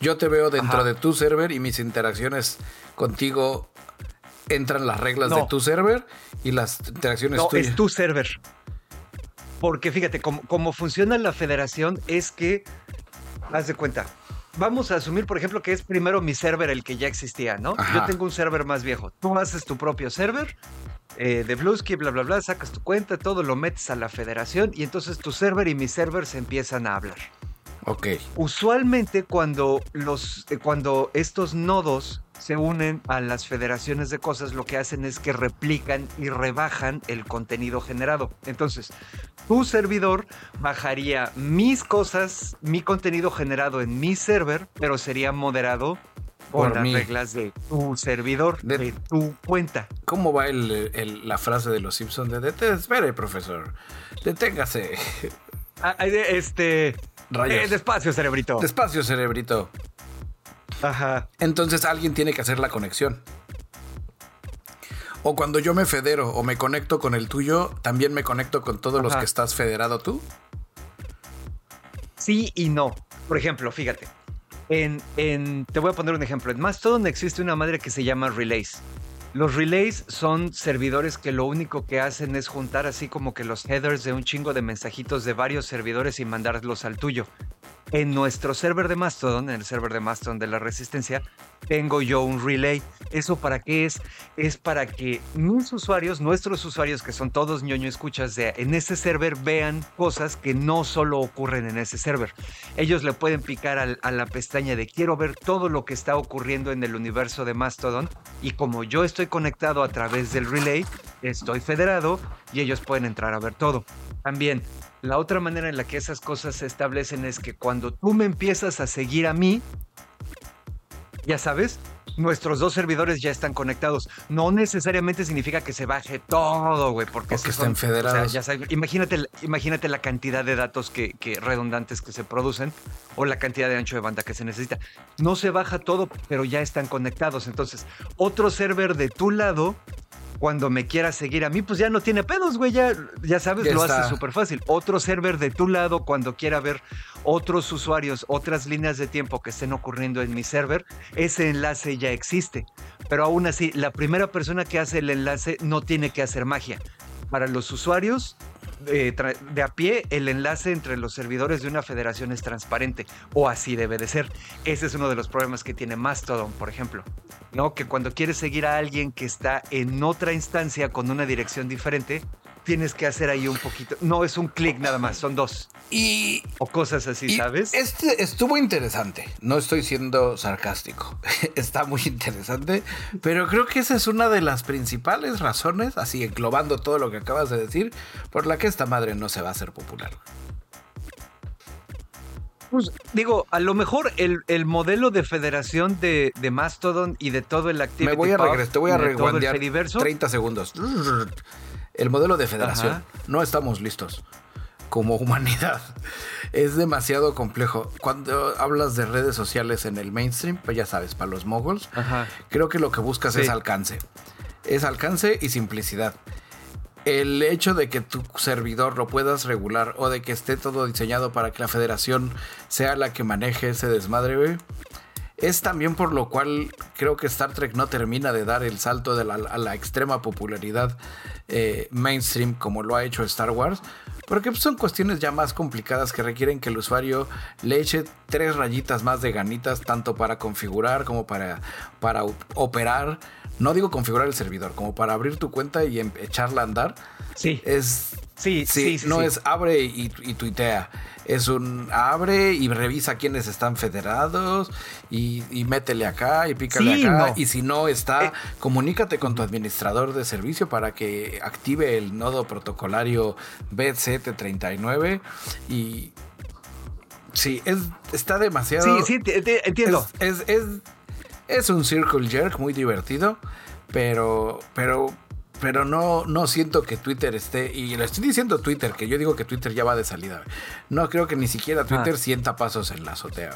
Yo te veo dentro Ajá. de tu server y mis interacciones contigo entran las reglas No. de tu server y las interacciones No, tuyas. es tu server. Porque fíjate, como, como funciona la federación es que, haz de cuenta, vamos a asumir, por ejemplo, que es primero mi server el que ya existía, ¿no? Ajá. Yo tengo un server más viejo. Tú haces tu propio server eh, de Bluesky, bla, bla, bla, sacas tu cuenta, todo lo metes a la federación y entonces tu server y mi server se empiezan a hablar. Ok. Usualmente cuando, los, eh, cuando estos nodos se unen a las federaciones de cosas, lo que hacen es que replican y rebajan el contenido generado. Entonces, tu servidor bajaría mis cosas, mi contenido generado en mi server, pero sería moderado por, las mí. reglas de tu servidor, De- de, tu cuenta. ¿Cómo va el- el- la frase de los Simpsons de "Dete- espere, profesor? Deténgase. Ah, Este... Rayos. eh, despacio, cerebrito. Despacio, cerebrito. Ajá. Entonces alguien tiene que hacer la conexión. O cuando yo me federo o me conecto con el tuyo, también me conecto con todos los que estás federado tú. Sí y no. Por ejemplo, fíjate. En, en- te voy a poner un ejemplo. En Mastodon existe una madre que se llama Relays. Los relays son servidores que lo único que hacen es juntar así como que los headers de un chingo de mensajitos de varios servidores y mandarlos al tuyo. En nuestro server de Mastodon, en el server de Mastodon de la Resistencia, tengo yo un relay. ¿Eso para qué es? Es para que mis usuarios, nuestros usuarios, que son todos ñoño escuchas, de, en ese server vean cosas que no solo ocurren en ese server. Ellos le pueden picar a la pestaña de quiero ver todo lo que está ocurriendo en el universo de Mastodon y como yo estoy conectado a través del relay, estoy federado y ellos pueden entrar a ver todo. También la otra manera en la que esas cosas se establecen es que cuando tú me empiezas a seguir a mí, ya sabes, nuestros dos servidores ya están conectados. No necesariamente significa que se baje todo, güey, porque estén federados. ya sabes, imagínate, imagínate la cantidad de datos que, que, redundantes que se producen o la cantidad de ancho de banda que se necesita. No se baja todo, pero ya están conectados. Entonces, otro server de tu lado cuando me quiera seguir a mí, pues ya no tiene pedos, güey. Ya, ya sabes, lo hace súper fácil. Otro server de tu lado, cuando quiera ver otros usuarios, otras líneas de tiempo que estén ocurriendo en mi server, ese enlace ya existe. Pero aún así, la primera persona que hace el enlace no tiene que hacer magia. Para los usuarios, eh, de a pie, el enlace entre los servidores de una federación es transparente, o así debe de ser. Ese es uno de los problemas que tiene Mastodon, por ejemplo. ¿No? Que cuando quieres seguir a alguien que está en otra instancia con una dirección diferente, tienes que hacer ahí un poquito. No es un clic nada más, son dos. Y. O cosas así, ¿sabes? Este estuvo interesante. No estoy siendo sarcástico. Está muy interesante. Pero creo que esa es una de las principales razones, así englobando todo lo que acabas de decir, por la que esta madre no se va a hacer popular. Pues digo, a lo mejor el, modelo de federación de, Mastodon y de todo el Activity Me voy a regresar, te voy a reguandear 30 segundos. El modelo de federación. No estamos listos como humanidad. Es demasiado complejo. Cuando hablas de redes sociales en el mainstream, pues ya sabes, para los moguls, creo que lo que buscas es alcance. Es alcance y simplicidad el hecho de que tu servidor lo puedas regular o de que esté todo diseñado para que la federación sea la que maneje ese desmadre, es también por lo cual creo que Star Trek no termina de dar el salto de la, a la extrema popularidad eh, mainstream como lo ha hecho Star Wars. Porque son cuestiones ya más complicadas que requieren que el usuario le eche tres rayitas más de ganitas, tanto para configurar como para operar no digo configurar el servidor, como para abrir tu cuenta y em, echarla a andar. Sí. Es. Sí, sí, no es abre y, tuitea. Es un abre y revisa quiénes están federados y, métele acá y pícale acá. Y si no está, eh. comunícate con tu administrador de servicio para que active el nodo protocolario BZ39 y. Sí, es, está demasiado. Sí, sí, entiendo. es, es es un circle jerk muy divertido, pero, pero, pero no, no siento que Twitter esté, y le estoy diciendo Twitter, que yo digo que Twitter ya va de salida. No creo que ni siquiera Twitter ah. sienta pasos en la azotea.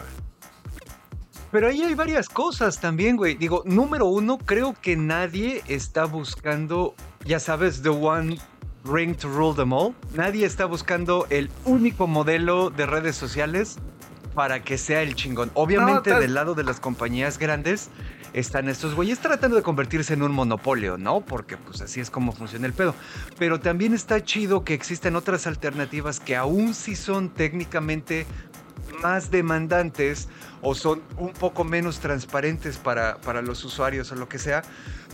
Pero ahí hay varias cosas también, güey. Digo, número uno, creo que nadie está buscando, ya sabes, the one ring to rule them all. Nadie está buscando el único modelo de redes sociales para que sea el chingón. Obviamente del lado de las compañías grandes están estos güeyes tratando de convertirse en un monopolio, ¿no? Porque pues así es como funciona el pedo. Pero también está chido que existen otras alternativas que aún si son técnicamente más demandantes o son un poco menos transparentes para, para los usuarios o lo que sea,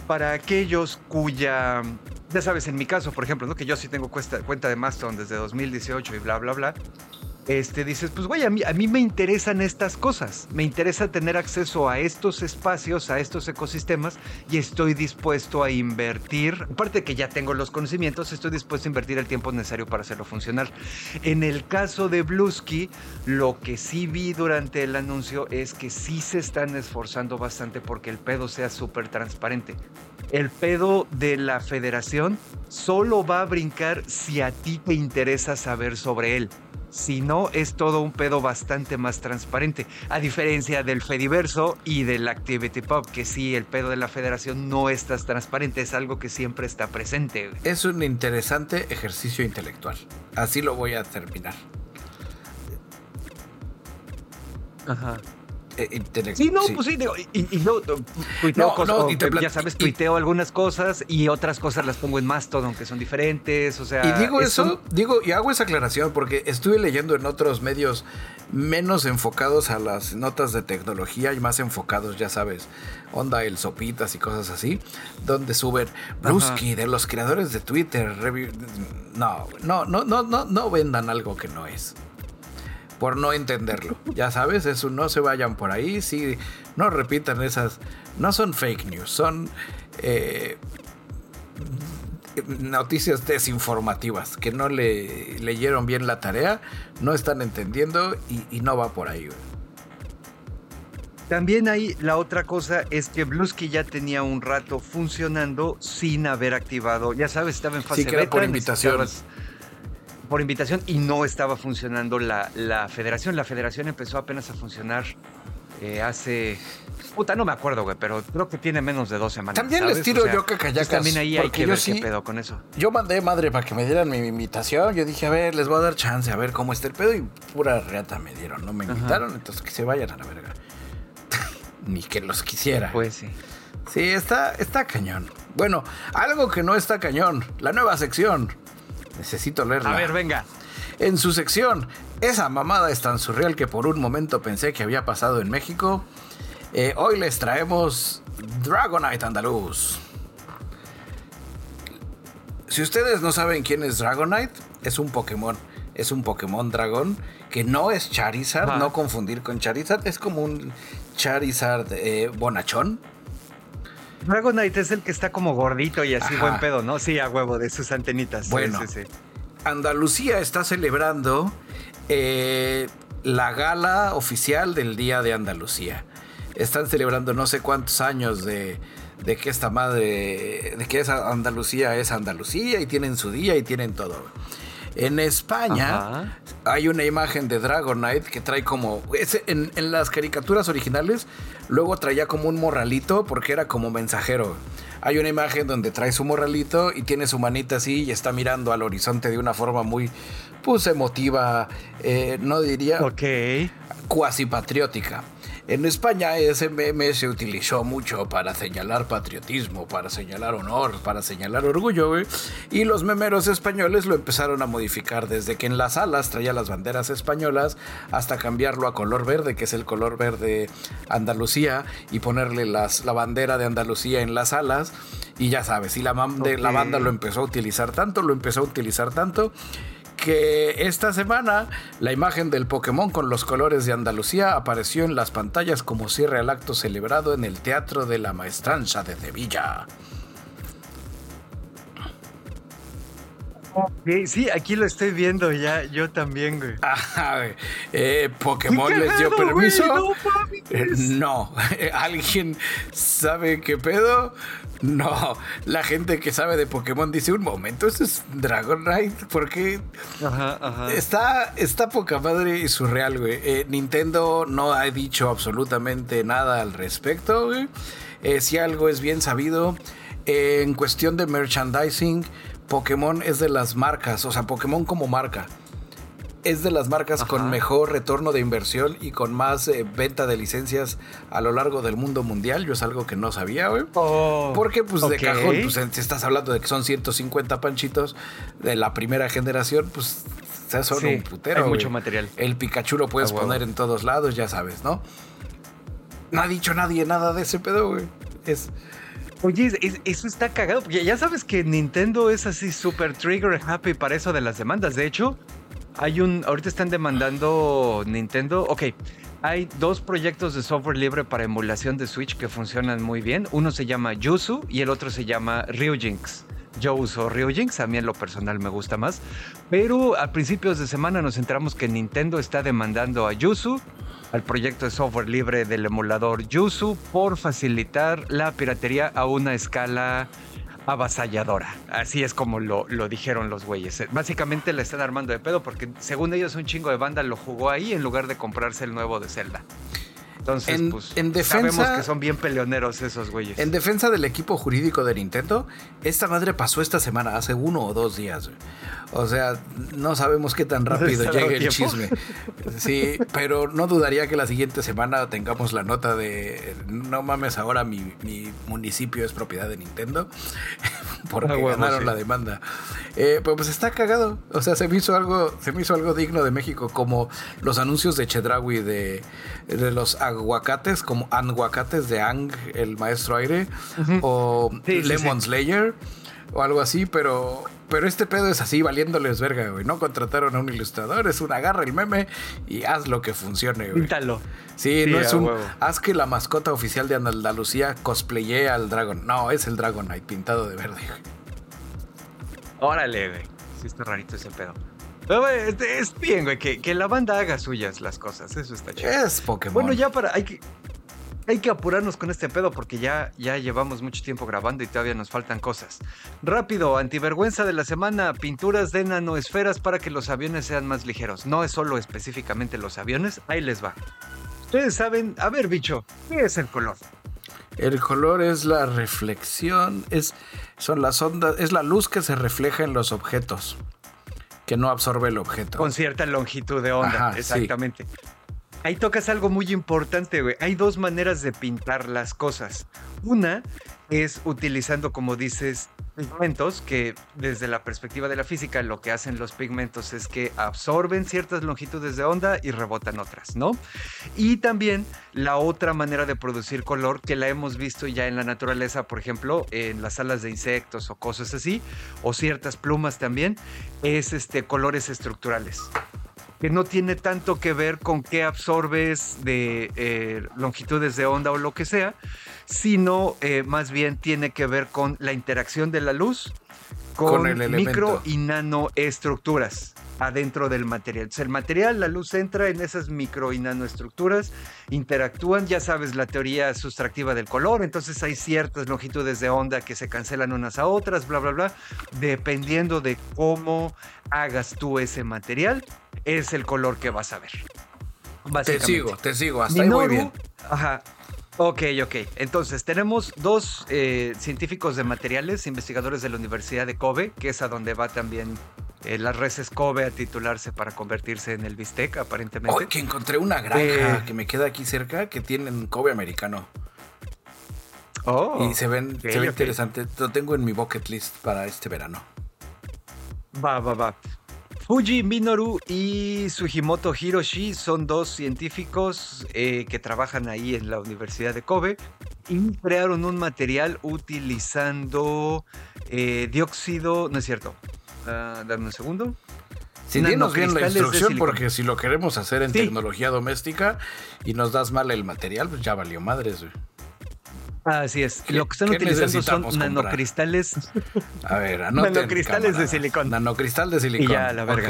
para aquellos cuya, ya sabes, en mi caso, por ejemplo, ¿no? que yo sí tengo cuenta, cuenta de Mastodon desde 2018 y bla, bla, bla, este, dices, pues güey, a mí, a mí me interesan estas cosas, me interesa tener acceso a estos espacios, a estos ecosistemas y estoy dispuesto a invertir, aparte de que ya tengo los conocimientos, estoy dispuesto a invertir el tiempo necesario para hacerlo funcionar. En el caso de Bluesky, lo que sí vi durante el anuncio es que sí se están esforzando bastante porque el pedo sea súper transparente. El pedo de la federación solo va a brincar si a ti te interesa saber sobre él. Si no, es todo un pedo bastante más transparente. A diferencia del Fediverso y del Activity Pub, que sí, el pedo de la federación no es tan transparente, es algo que siempre está presente. Es un interesante ejercicio intelectual. Así lo voy a terminar. Ajá. Eh, sí, no, pues sí, y, no, tuiteo cosas, ya sabes, tuiteo algunas cosas y otras cosas las pongo en todo aunque son diferentes, o sea... Y digo eso, digo, y hago esa aclaración porque estuve leyendo en otros medios menos enfocados a las notas de tecnología y más enfocados, ya sabes, onda el sopitas y cosas así, donde suben Brusky de los creadores de Twitter, no, no, no, no, no, no vendan algo que no es por no entenderlo. Ya sabes, eso no se vayan por ahí, sí, no repitan esas, no son fake news, son eh, noticias desinformativas que no le leyeron bien la tarea, no están entendiendo y, no va por ahí. También hay la otra cosa es que Blusky ya tenía un rato funcionando sin haber activado, ya sabes, estaba en fase sí, por invitación por invitación y no estaba funcionando la, la federación. La federación empezó apenas a funcionar eh, hace. Puta, no me acuerdo, güey, pero creo que tiene menos de dos semanas. También les tiro yo cacayacas. También ahí hay que ver qué pedo con eso. Yo mandé madre para que me dieran mi invitación. Yo dije, a ver, les voy a dar chance, a ver cómo está el pedo. Y pura reata me dieron, no me invitaron, entonces que se vayan a la verga. Ni que los quisiera. Pues sí. Sí, está, está cañón. Bueno, algo que no está cañón, la nueva sección. Necesito leerla. A ver, venga. En su sección, esa mamada es tan surreal que por un momento pensé que había pasado en México. Eh, hoy les traemos Dragonite Andaluz. Si ustedes no saben quién es Dragonite, es un Pokémon. Es un Pokémon dragón que no es Charizard, no confundir con Charizard. Es como un Charizard eh, bonachón. Dragonite es el que está como gordito y así buen pedo, ¿no? Sí, a huevo, de sus antenitas. Bueno, Andalucía está celebrando eh, la gala oficial del Día de Andalucía. Están celebrando no sé cuántos años de, de que esta madre, de que esa Andalucía es Andalucía y tienen su día y tienen todo. En España hay una imagen de Dragonite que trae como. en, en, las caricaturas originales, luego traía como un morralito porque era como mensajero. Hay una imagen donde trae su morralito y tiene su manita así y está mirando al horizonte de una forma muy, pues, emotiva, eh, no diría. Ok. Cuasi patriótica. En España ese meme se utilizó mucho para señalar patriotismo, para señalar honor, para señalar orgullo, Y los memeros españoles lo empezaron a modificar desde que en las alas traía las banderas españolas hasta cambiarlo a color verde, que es el color verde Andalucía, y ponerle las, la bandera de Andalucía en las alas. Y ya sabes, y la, la banda lo empezó a utilizar tanto, lo empezó a utilizar tanto que esta semana la imagen del Pokémon con los colores de Andalucía apareció en las pantallas como cierre al acto celebrado en el Teatro de la Maestranza de Sevilla. Sí, aquí lo estoy viendo ya, yo también, güey. Eh, Pokémon les dio permiso. no, ¿alguien sabe qué pedo? No, la gente que sabe de Pokémon dice, un momento, ¿eso es Dragonite? Porque Está, está poca madre y surreal, güey. Eh, Nintendo no ha dicho absolutamente nada al respecto, güey. Eh, si algo es bien sabido, en cuestión de merchandising, Pokémon es de las marcas, o sea, Pokémon como marca es de las marcas con mejor retorno de inversión y con más eh, venta de licencias a lo largo del mundo mundial. Yo es algo que no sabía, güey. Oh, Porque, pues, de cajón, pues, si estás hablando de que son 150 panchitos de la primera generación, pues, son un putero. Hay mucho material. El Pikachu lo puedes poner en todos lados, ya sabes, ¿no? No ha dicho nadie nada de ese pedo, güey. Es. Oye, eso está cagado, porque ya sabes que Nintendo es así súper trigger happy para eso de las demandas. De hecho, hay un, ahorita están demandando Nintendo. Ok, hay dos proyectos de software libre para emulación de Switch que funcionan muy bien. Uno se llama Yuzu y el otro se llama Ryujinx. Yo uso Ryujinx, a mí en lo personal me gusta más. Pero a principios de semana nos enteramos que Nintendo está demandando a Yuzu, al proyecto de software libre del emulador Yuzu, por facilitar la piratería a una escala avasalladora. Así es como lo, dijeron los güeyes. Básicamente le están armando de pedo porque según ellos un chingo de banda lo jugó ahí en lugar de comprarse el nuevo de Zelda. Entonces, pues, en defensa, sabemos que son bien peleoneros esos güeyes. En defensa del equipo jurídico de Nintendo, esta madre pasó esta semana, hace uno o dos días. O sea, no sabemos qué tan rápido llegue el chisme. Sí, pero no dudaría que la siguiente semana tengamos la nota de no mames, ahora mi, municipio es propiedad de Nintendo porque ah, ganaron la demanda. Eh, pues, pues, está cagado. O sea, se me hizo algo, se me hizo algo digno de México, como los anuncios de Chedrawi de, de los aguacates, como aguacates de Ang, el maestro aire, o Lemon Slayer, o algo así, pero, pero este pedo es así, valiéndoles verga, güey. No contrataron a un ilustrador, es un agarra el meme y haz lo que funcione, güey. Píntalo. Sí, no es un. Haz que la mascota oficial de Andalucía cosplaye al dragón. No, es el Dragonite pintado de verde, Órale, güey. Sí, está rarito ese pedo. Es bien, güey, que, la banda haga suyas las cosas. Eso está chido. Es Pokémon. Bueno, ya para. Hay que, hay que apurarnos con este pedo porque ya, ya llevamos mucho tiempo grabando y todavía nos faltan cosas. Rápido, antivergüenza de la semana: pinturas de nanoesferas para que los aviones sean más ligeros. No es solo específicamente los aviones, ahí les va. Ustedes saben, a ver, bicho, ¿qué es el color? El color es la reflexión, es, son las ondas, es la luz que se refleja en los objetos que no absorbe el objeto. Con cierta longitud de onda, exactamente. Ahí tocas algo muy importante, güey. Hay dos maneras de pintar las cosas. Una es utilizando, como dices, pigmentos que desde la perspectiva de la física lo que hacen los pigmentos es que absorben ciertas longitudes de onda y rebotan otras, ¿no? Y también la otra manera de producir color que la hemos visto ya en la naturaleza, por ejemplo, en las alas de insectos o cosas así, o ciertas plumas también, es este colores estructurales que no tiene tanto que ver con qué absorbes de eh, longitudes de onda o lo que sea, sino eh, más bien tiene que ver con la interacción de la luz con, micro y nanoestructuras adentro del material. Entonces, el material, la luz entra en esas micro y nanoestructuras, interactúan, ya sabes la teoría sustractiva del color, entonces hay ciertas longitudes de onda que se cancelan unas a otras, bla, bla, bla, dependiendo de cómo hagas tú ese material, es el color que vas a ver. Te sigo, te sigo, hasta ahí muy bien. Ajá, Ok, ok. Entonces, tenemos dos eh, científicos de materiales, investigadores de la Universidad de Kobe, que es a donde va también eh, las reses Kobe a titularse para convertirse en el bistec, aparentemente. Oye, que encontré una granja eh, que me queda aquí cerca que tienen Kobe americano. Oh. Y se ven, se ve interesante. Lo tengo en mi bucket list para este verano. Va, va, va. Fuji Minoru y Sugimoto Hiroshi son dos científicos eh, que trabajan ahí en la Universidad de Kobe y crearon un material utilizando eh, dióxido, no es cierto, uh, dame un segundo. Si bien la instrucción, porque si lo queremos hacer en tecnología doméstica y nos das mal el material, pues ya valió madres. Así es. Lo que están utilizando son nanocristales. A ver, anoten, Nanocristales de silicón. Nanocristal de silicón. Y ya, la verga.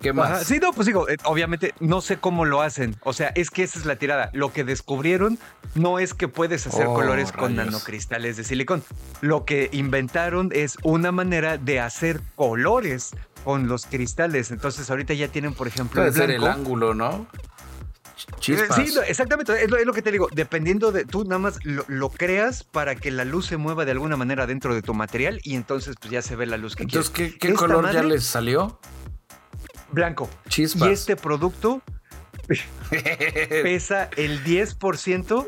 ¿Qué más? Sí, no, pues digo, eh, obviamente no sé cómo lo hacen. O sea, es que esa es la tirada. Lo que descubrieron no es que puedes hacer oh, colores con nanocristales de silicón. Lo que inventaron es una manera de hacer colores con los cristales. Entonces ahorita ya tienen, por ejemplo, Puede ser el ángulo, ¿no? Sí, exactamente, es lo, que te digo, dependiendo de, tú nada más lo, creas para que la luz se mueva de alguna manera dentro de tu material y entonces pues ya se ve la luz que entonces, ¿qué, qué color ya les salió? Blanco. Chispas. Y este producto pesa el 10%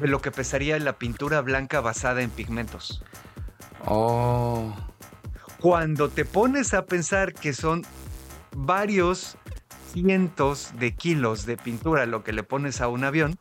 de lo que pesaría la pintura blanca basada en pigmentos. Oh. Cuando te pones a pensar que son varios cientos de kilos de pintura lo que le pones a un avión,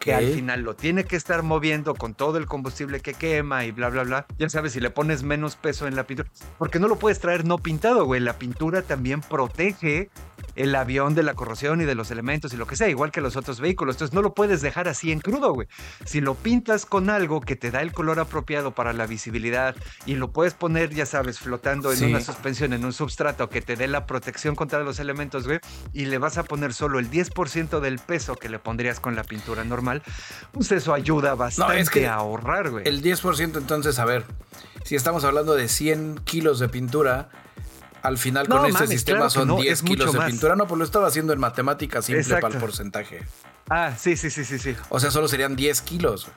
que al final lo tiene que estar moviendo con todo el combustible que quema y bla, bla, bla. Ya sabes, si le pones menos peso en la pintura, porque no lo puedes traer no pintado, güey. La pintura también protege el avión de la corrosión y de los elementos y lo que sea, igual que los otros vehículos. Entonces no lo puedes dejar así en crudo, güey. Si lo pintas con algo que te da el color apropiado para la visibilidad y lo puedes poner, ya sabes, flotando en una suspensión, en un substrato que te dé la protección contra los elementos, güey, y le vas a poner solo el 10% del peso que le pondrías con la pintura normal, pues eso ayuda bastante a ahorrar, güey. El 10% entonces, a ver, si estamos hablando de 100 kilos de pintura, al final con este sistema son 10 kilos de pintura. No, pues lo estaba haciendo en matemáticas simple para el porcentaje. Ah, sí, sí, sí, sí, sí. O sea, solo serían 10 kilos.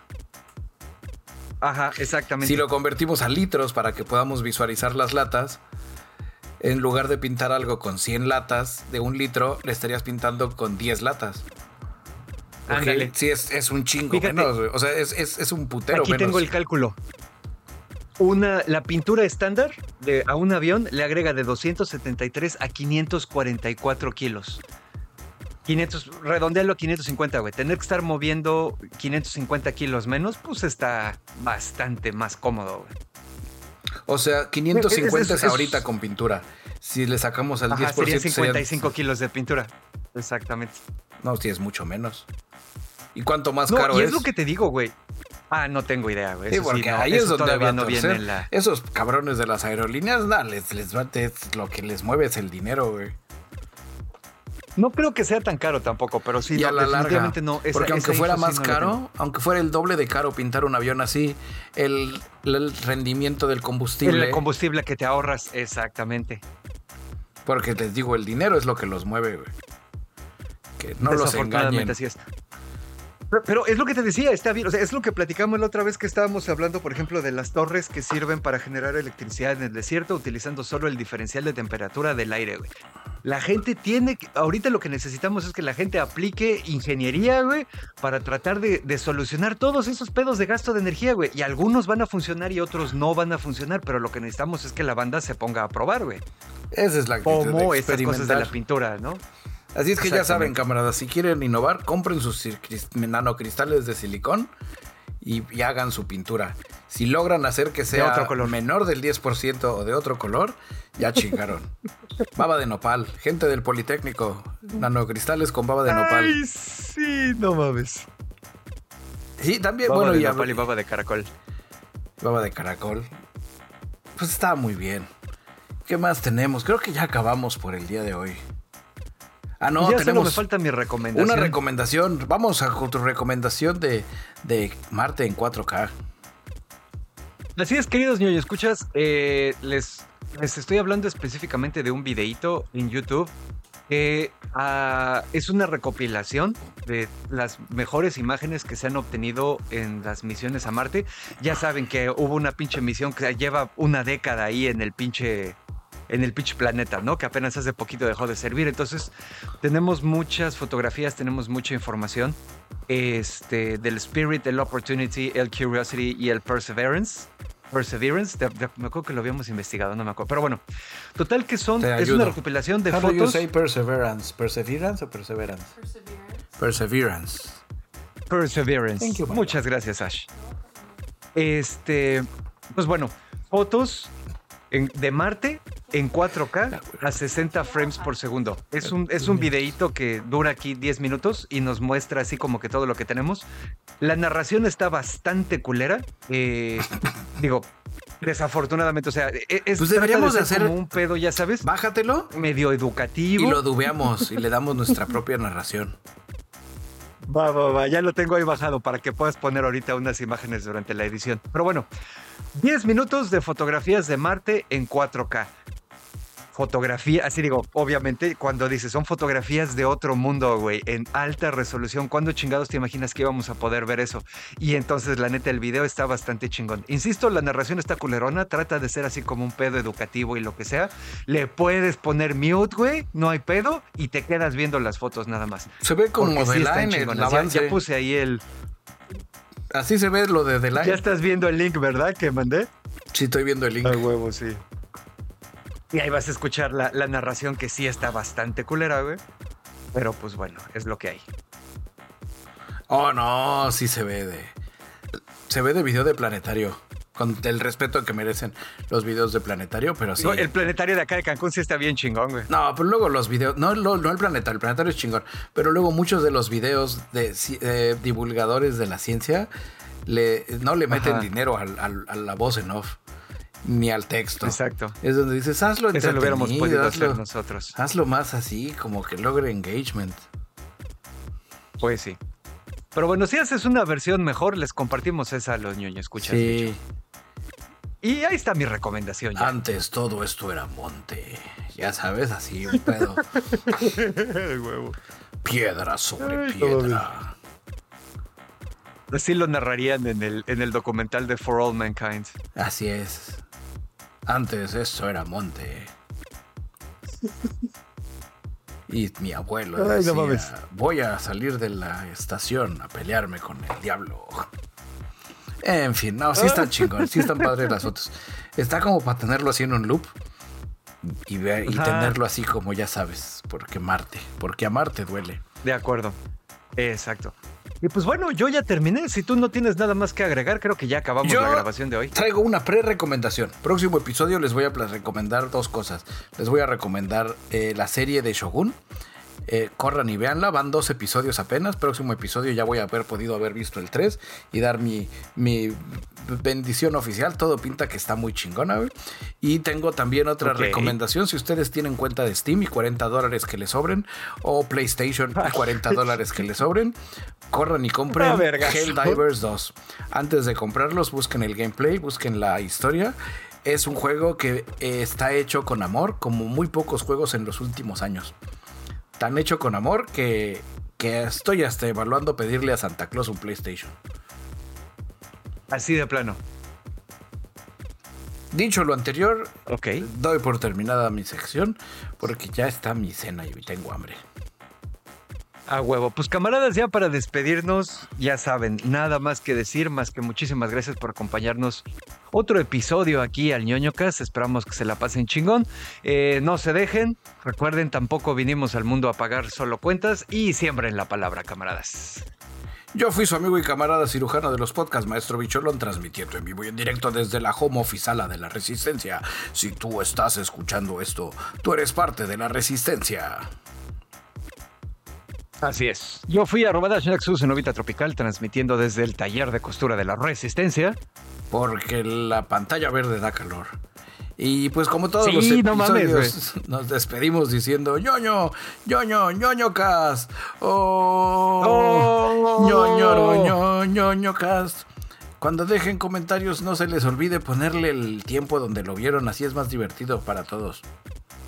Ajá, exactamente. Si lo convertimos a litros para que podamos visualizar las latas, en lugar de pintar algo con 100 latas de un litro, le estarías pintando con 10 latas. Ándale. Sí, es, es un chingo Fíjate. menos. O sea, es, es- es un putero Aquí menos. tengo el cálculo. Una, la pintura estándar de, a un avión le agrega de 273 a 544 kilos. 500, redondealo a 550, güey. Tener que estar moviendo 550 kilos menos, pues está bastante más cómodo, güey. O sea, 550 es, Es- es- es- ahorita con pintura. Si le sacamos al 10%, Ajá, serían serían- 55 kilos de pintura. Exactamente. No, sí, es mucho menos. ¿Y cuánto más No, caro y es? es lo que te digo, güey. Ah, no tengo idea, güey. Sí, Eso sí, porque no, ahí eso es donde va a no viene torcer. en la... Esos cabrones de las aerolíneas, nah, les, les va- es lo que les mueve es el dinero, güey. No creo que sea tan caro tampoco, pero sí, y a no, la larga. definitivamente no. Esa- porque aunque fuera sí más caro, aunque fuera el doble de caro pintar un avión así, el, el rendimiento del combustible. El combustible que te ahorras, exactamente. porque les digo, el dinero es lo que los mueve, güey. Que no los engañen. así es. Pero, es lo que te decía, está bien. O sea, es lo que platicamos la otra vez que estábamos hablando, por ejemplo, de las torres que sirven para generar electricidad en el desierto utilizando solo el diferencial de temperatura del aire, güey. La gente tiene que, ahorita lo que necesitamos es que la gente aplique ingeniería, güey, para tratar de, de solucionar todos esos pedos de gasto de energía, güey. Y algunos van a funcionar y otros no van a funcionar, pero lo que necesitamos es que la banda se ponga a probar, güey. Esa es la actitud Como estas cosas de la pintura, ¿no? Así es que ya saben, camaradas, si quieren innovar, compren sus nanocristales de silicón y, y hagan su pintura. Si logran hacer que sea otro color. menor del 10% o de otro color, ya chingaron. baba de nopal, gente del Politécnico, nanocristales con baba de nopal. Ay, sí, no mames. Sí, también, Baba bueno, de y nopal y baba de caracol. baba de caracol. Pues está muy bien. ¿Qué más tenemos? Creo que ya acabamos por el día de hoy. Ah, no, ya solo me tenemos falta mi recomendación. una recomendación. Vamos a tu recomendación de, de Marte en 4K. Así es, queridos niños, escuchas, eh, les, les estoy hablando específicamente de un videíto en YouTube que ah, es una recopilación de las mejores imágenes que se han obtenido en las misiones a Marte. Ya saben que hubo una pinche misión que lleva una década ahí en el pinche en el pinche planeta, ¿no? Que apenas hace poquito dejó de servir. Entonces, tenemos muchas fotografías, tenemos mucha información este, del Spirit, el Opportunity, el Curiosity y el Perseverance. Perseverance, de- de- me acuerdo que lo habíamos investigado, no me acuerdo. Pero bueno, total que son, Te es ayudo. una recopilación de How do you fotos. say perseverance? ¿Perseverance o perseverance? Perseverance. Perseverance. Thank you, Muchas gracias, Ash. Este, pues bueno, fotos en- de Marte en 4K a 60 frames por segundo. Es un, es un videíto que dura aquí 10 minutos y nos muestra así como que todo lo que tenemos. La narración está bastante culera. eh, digo, desafortunadamente, o sea, e- es, Pues deberíamos de hacer- como un pedo, ya sabes, Bájatelo medio educativo. y lo dubeamos y le damos nuestra propia narración. Va, va, va, ya lo tengo ahí bajado para que puedas poner ahorita unas imágenes durante la edición. Pero bueno, 10 minutos de fotografías de Marte en 4K. Fotografía, así digo, obviamente, cuando dices son fotografías de otro mundo, güey, en alta resolución, ¿cuándo chingados te imaginas que íbamos a poder ver eso? Y entonces, la neta, el video está bastante chingón. Insisto, la narración está culerona, trata de ser así como un pedo educativo y lo que sea. Le puedes poner mute, güey, no hay pedo, y te quedas viendo las fotos nada más. Se ve como The sí. Ya- ya puse ahí el, Así se ve lo de The Line. Ya estás viendo el link, ¿verdad? Que mandé. Sí, estoy viendo el link. huevo, sí. Y ahí vas a escuchar la, la narración que sí está bastante culera, güey. Pero pues bueno, es lo que hay. Oh, no, sí se ve de. Se ve de video de planetario. Con el respeto que merecen los videos de planetario, pero sí. No, el planetario de acá de Cancún sí está bien chingón, güey. No, pero luego los videos, no, no, no el planetario, el planetario es chingón, pero luego muchos de los videos de eh, divulgadores de la ciencia le, no le meten Ajá. dinero al- a la voz en off, ni al texto. Exacto. Es donde dices, hazlo Eso lo hubiéramos podido hacer nosotros. hazlo más así, como que logre engagement. Pues sí. Pero bueno, si haces una versión mejor, les compartimos esa a los ñoños, escuchas. Sí, Y ahí está mi recomendación ya. antes todo esto era monte, ya sabes, así un pedo. huevo. Piedra sobre piedra. Así lo narrarían en el, en el documental de For All Mankind. Así es. Antes eso era monte. Y mi abuelo decía, voy a salir de la estación a pelearme con el diablo. En fin, no, sí están chingón, sí están padres las fotos. Está como para tenerlo así en un loop y, y tenerlo así como ya sabes, porque Marte, porque amarte duele. De acuerdo, exacto. Y pues bueno, yo ya terminé. Si tú no tienes nada más que agregar, creo que ya acabamos la grabación de hoy. Traigo una pre-recomendación. Próximo episodio les voy a recomendar dos cosas. Les voy a recomendar eh, la serie de Shogun eh, corran y veanla, van dos episodios apenas. Próximo episodio ya voy a haber podido haber visto el 3 y dar mi, mi bendición oficial. Todo pinta que está muy chingona, Y tengo también otra recomendación. Si ustedes tienen cuenta de Steam y 40 dólares que les sobren, o PlayStation y 40 dólares que les sobren, corran y compren Helldivers 2. Antes de comprarlos, busquen el gameplay, busquen la historia es un juego que eh, está hecho con amor, como muy pocos juegos en los últimos años tan hecho con amor que, estoy hasta evaluando pedirle a Santa Claus un PlayStation. Así de plano. Dicho lo anterior, okay. doy por terminada mi sección porque ya está mi cena y tengo hambre. A huevo. Pues camaradas, ya para despedirnos, ya saben, nada más que decir, más que muchísimas gracias por acompañarnos. Otro episodio aquí al ñoñocas. Esperamos que se la pasen chingón. Eh, no se dejen. Recuerden, tampoco vinimos al mundo a pagar solo cuentas y siembren la palabra, camaradas. Yo fui su amigo y camarada cirujano de los podcasts, Maestro Bicholón, transmitiendo en vivo y en directo desde la home oficial de la Resistencia. Si tú estás escuchando esto, tú eres parte de la Resistencia. Así es. Yo fui a Robadas Nexus en Novita Tropical, transmitiendo desde el taller de costura de la Resistencia. Porque la pantalla verde da calor. Y pues como todos los episodios, nos despedimos diciendo ñoño, ñoño, ñoño cast. Oh, oh, ñoño, ñoño cast. Cuando dejen comentarios no se les olvide ponerle el tiempo donde lo vieron, así es más divertido para todos.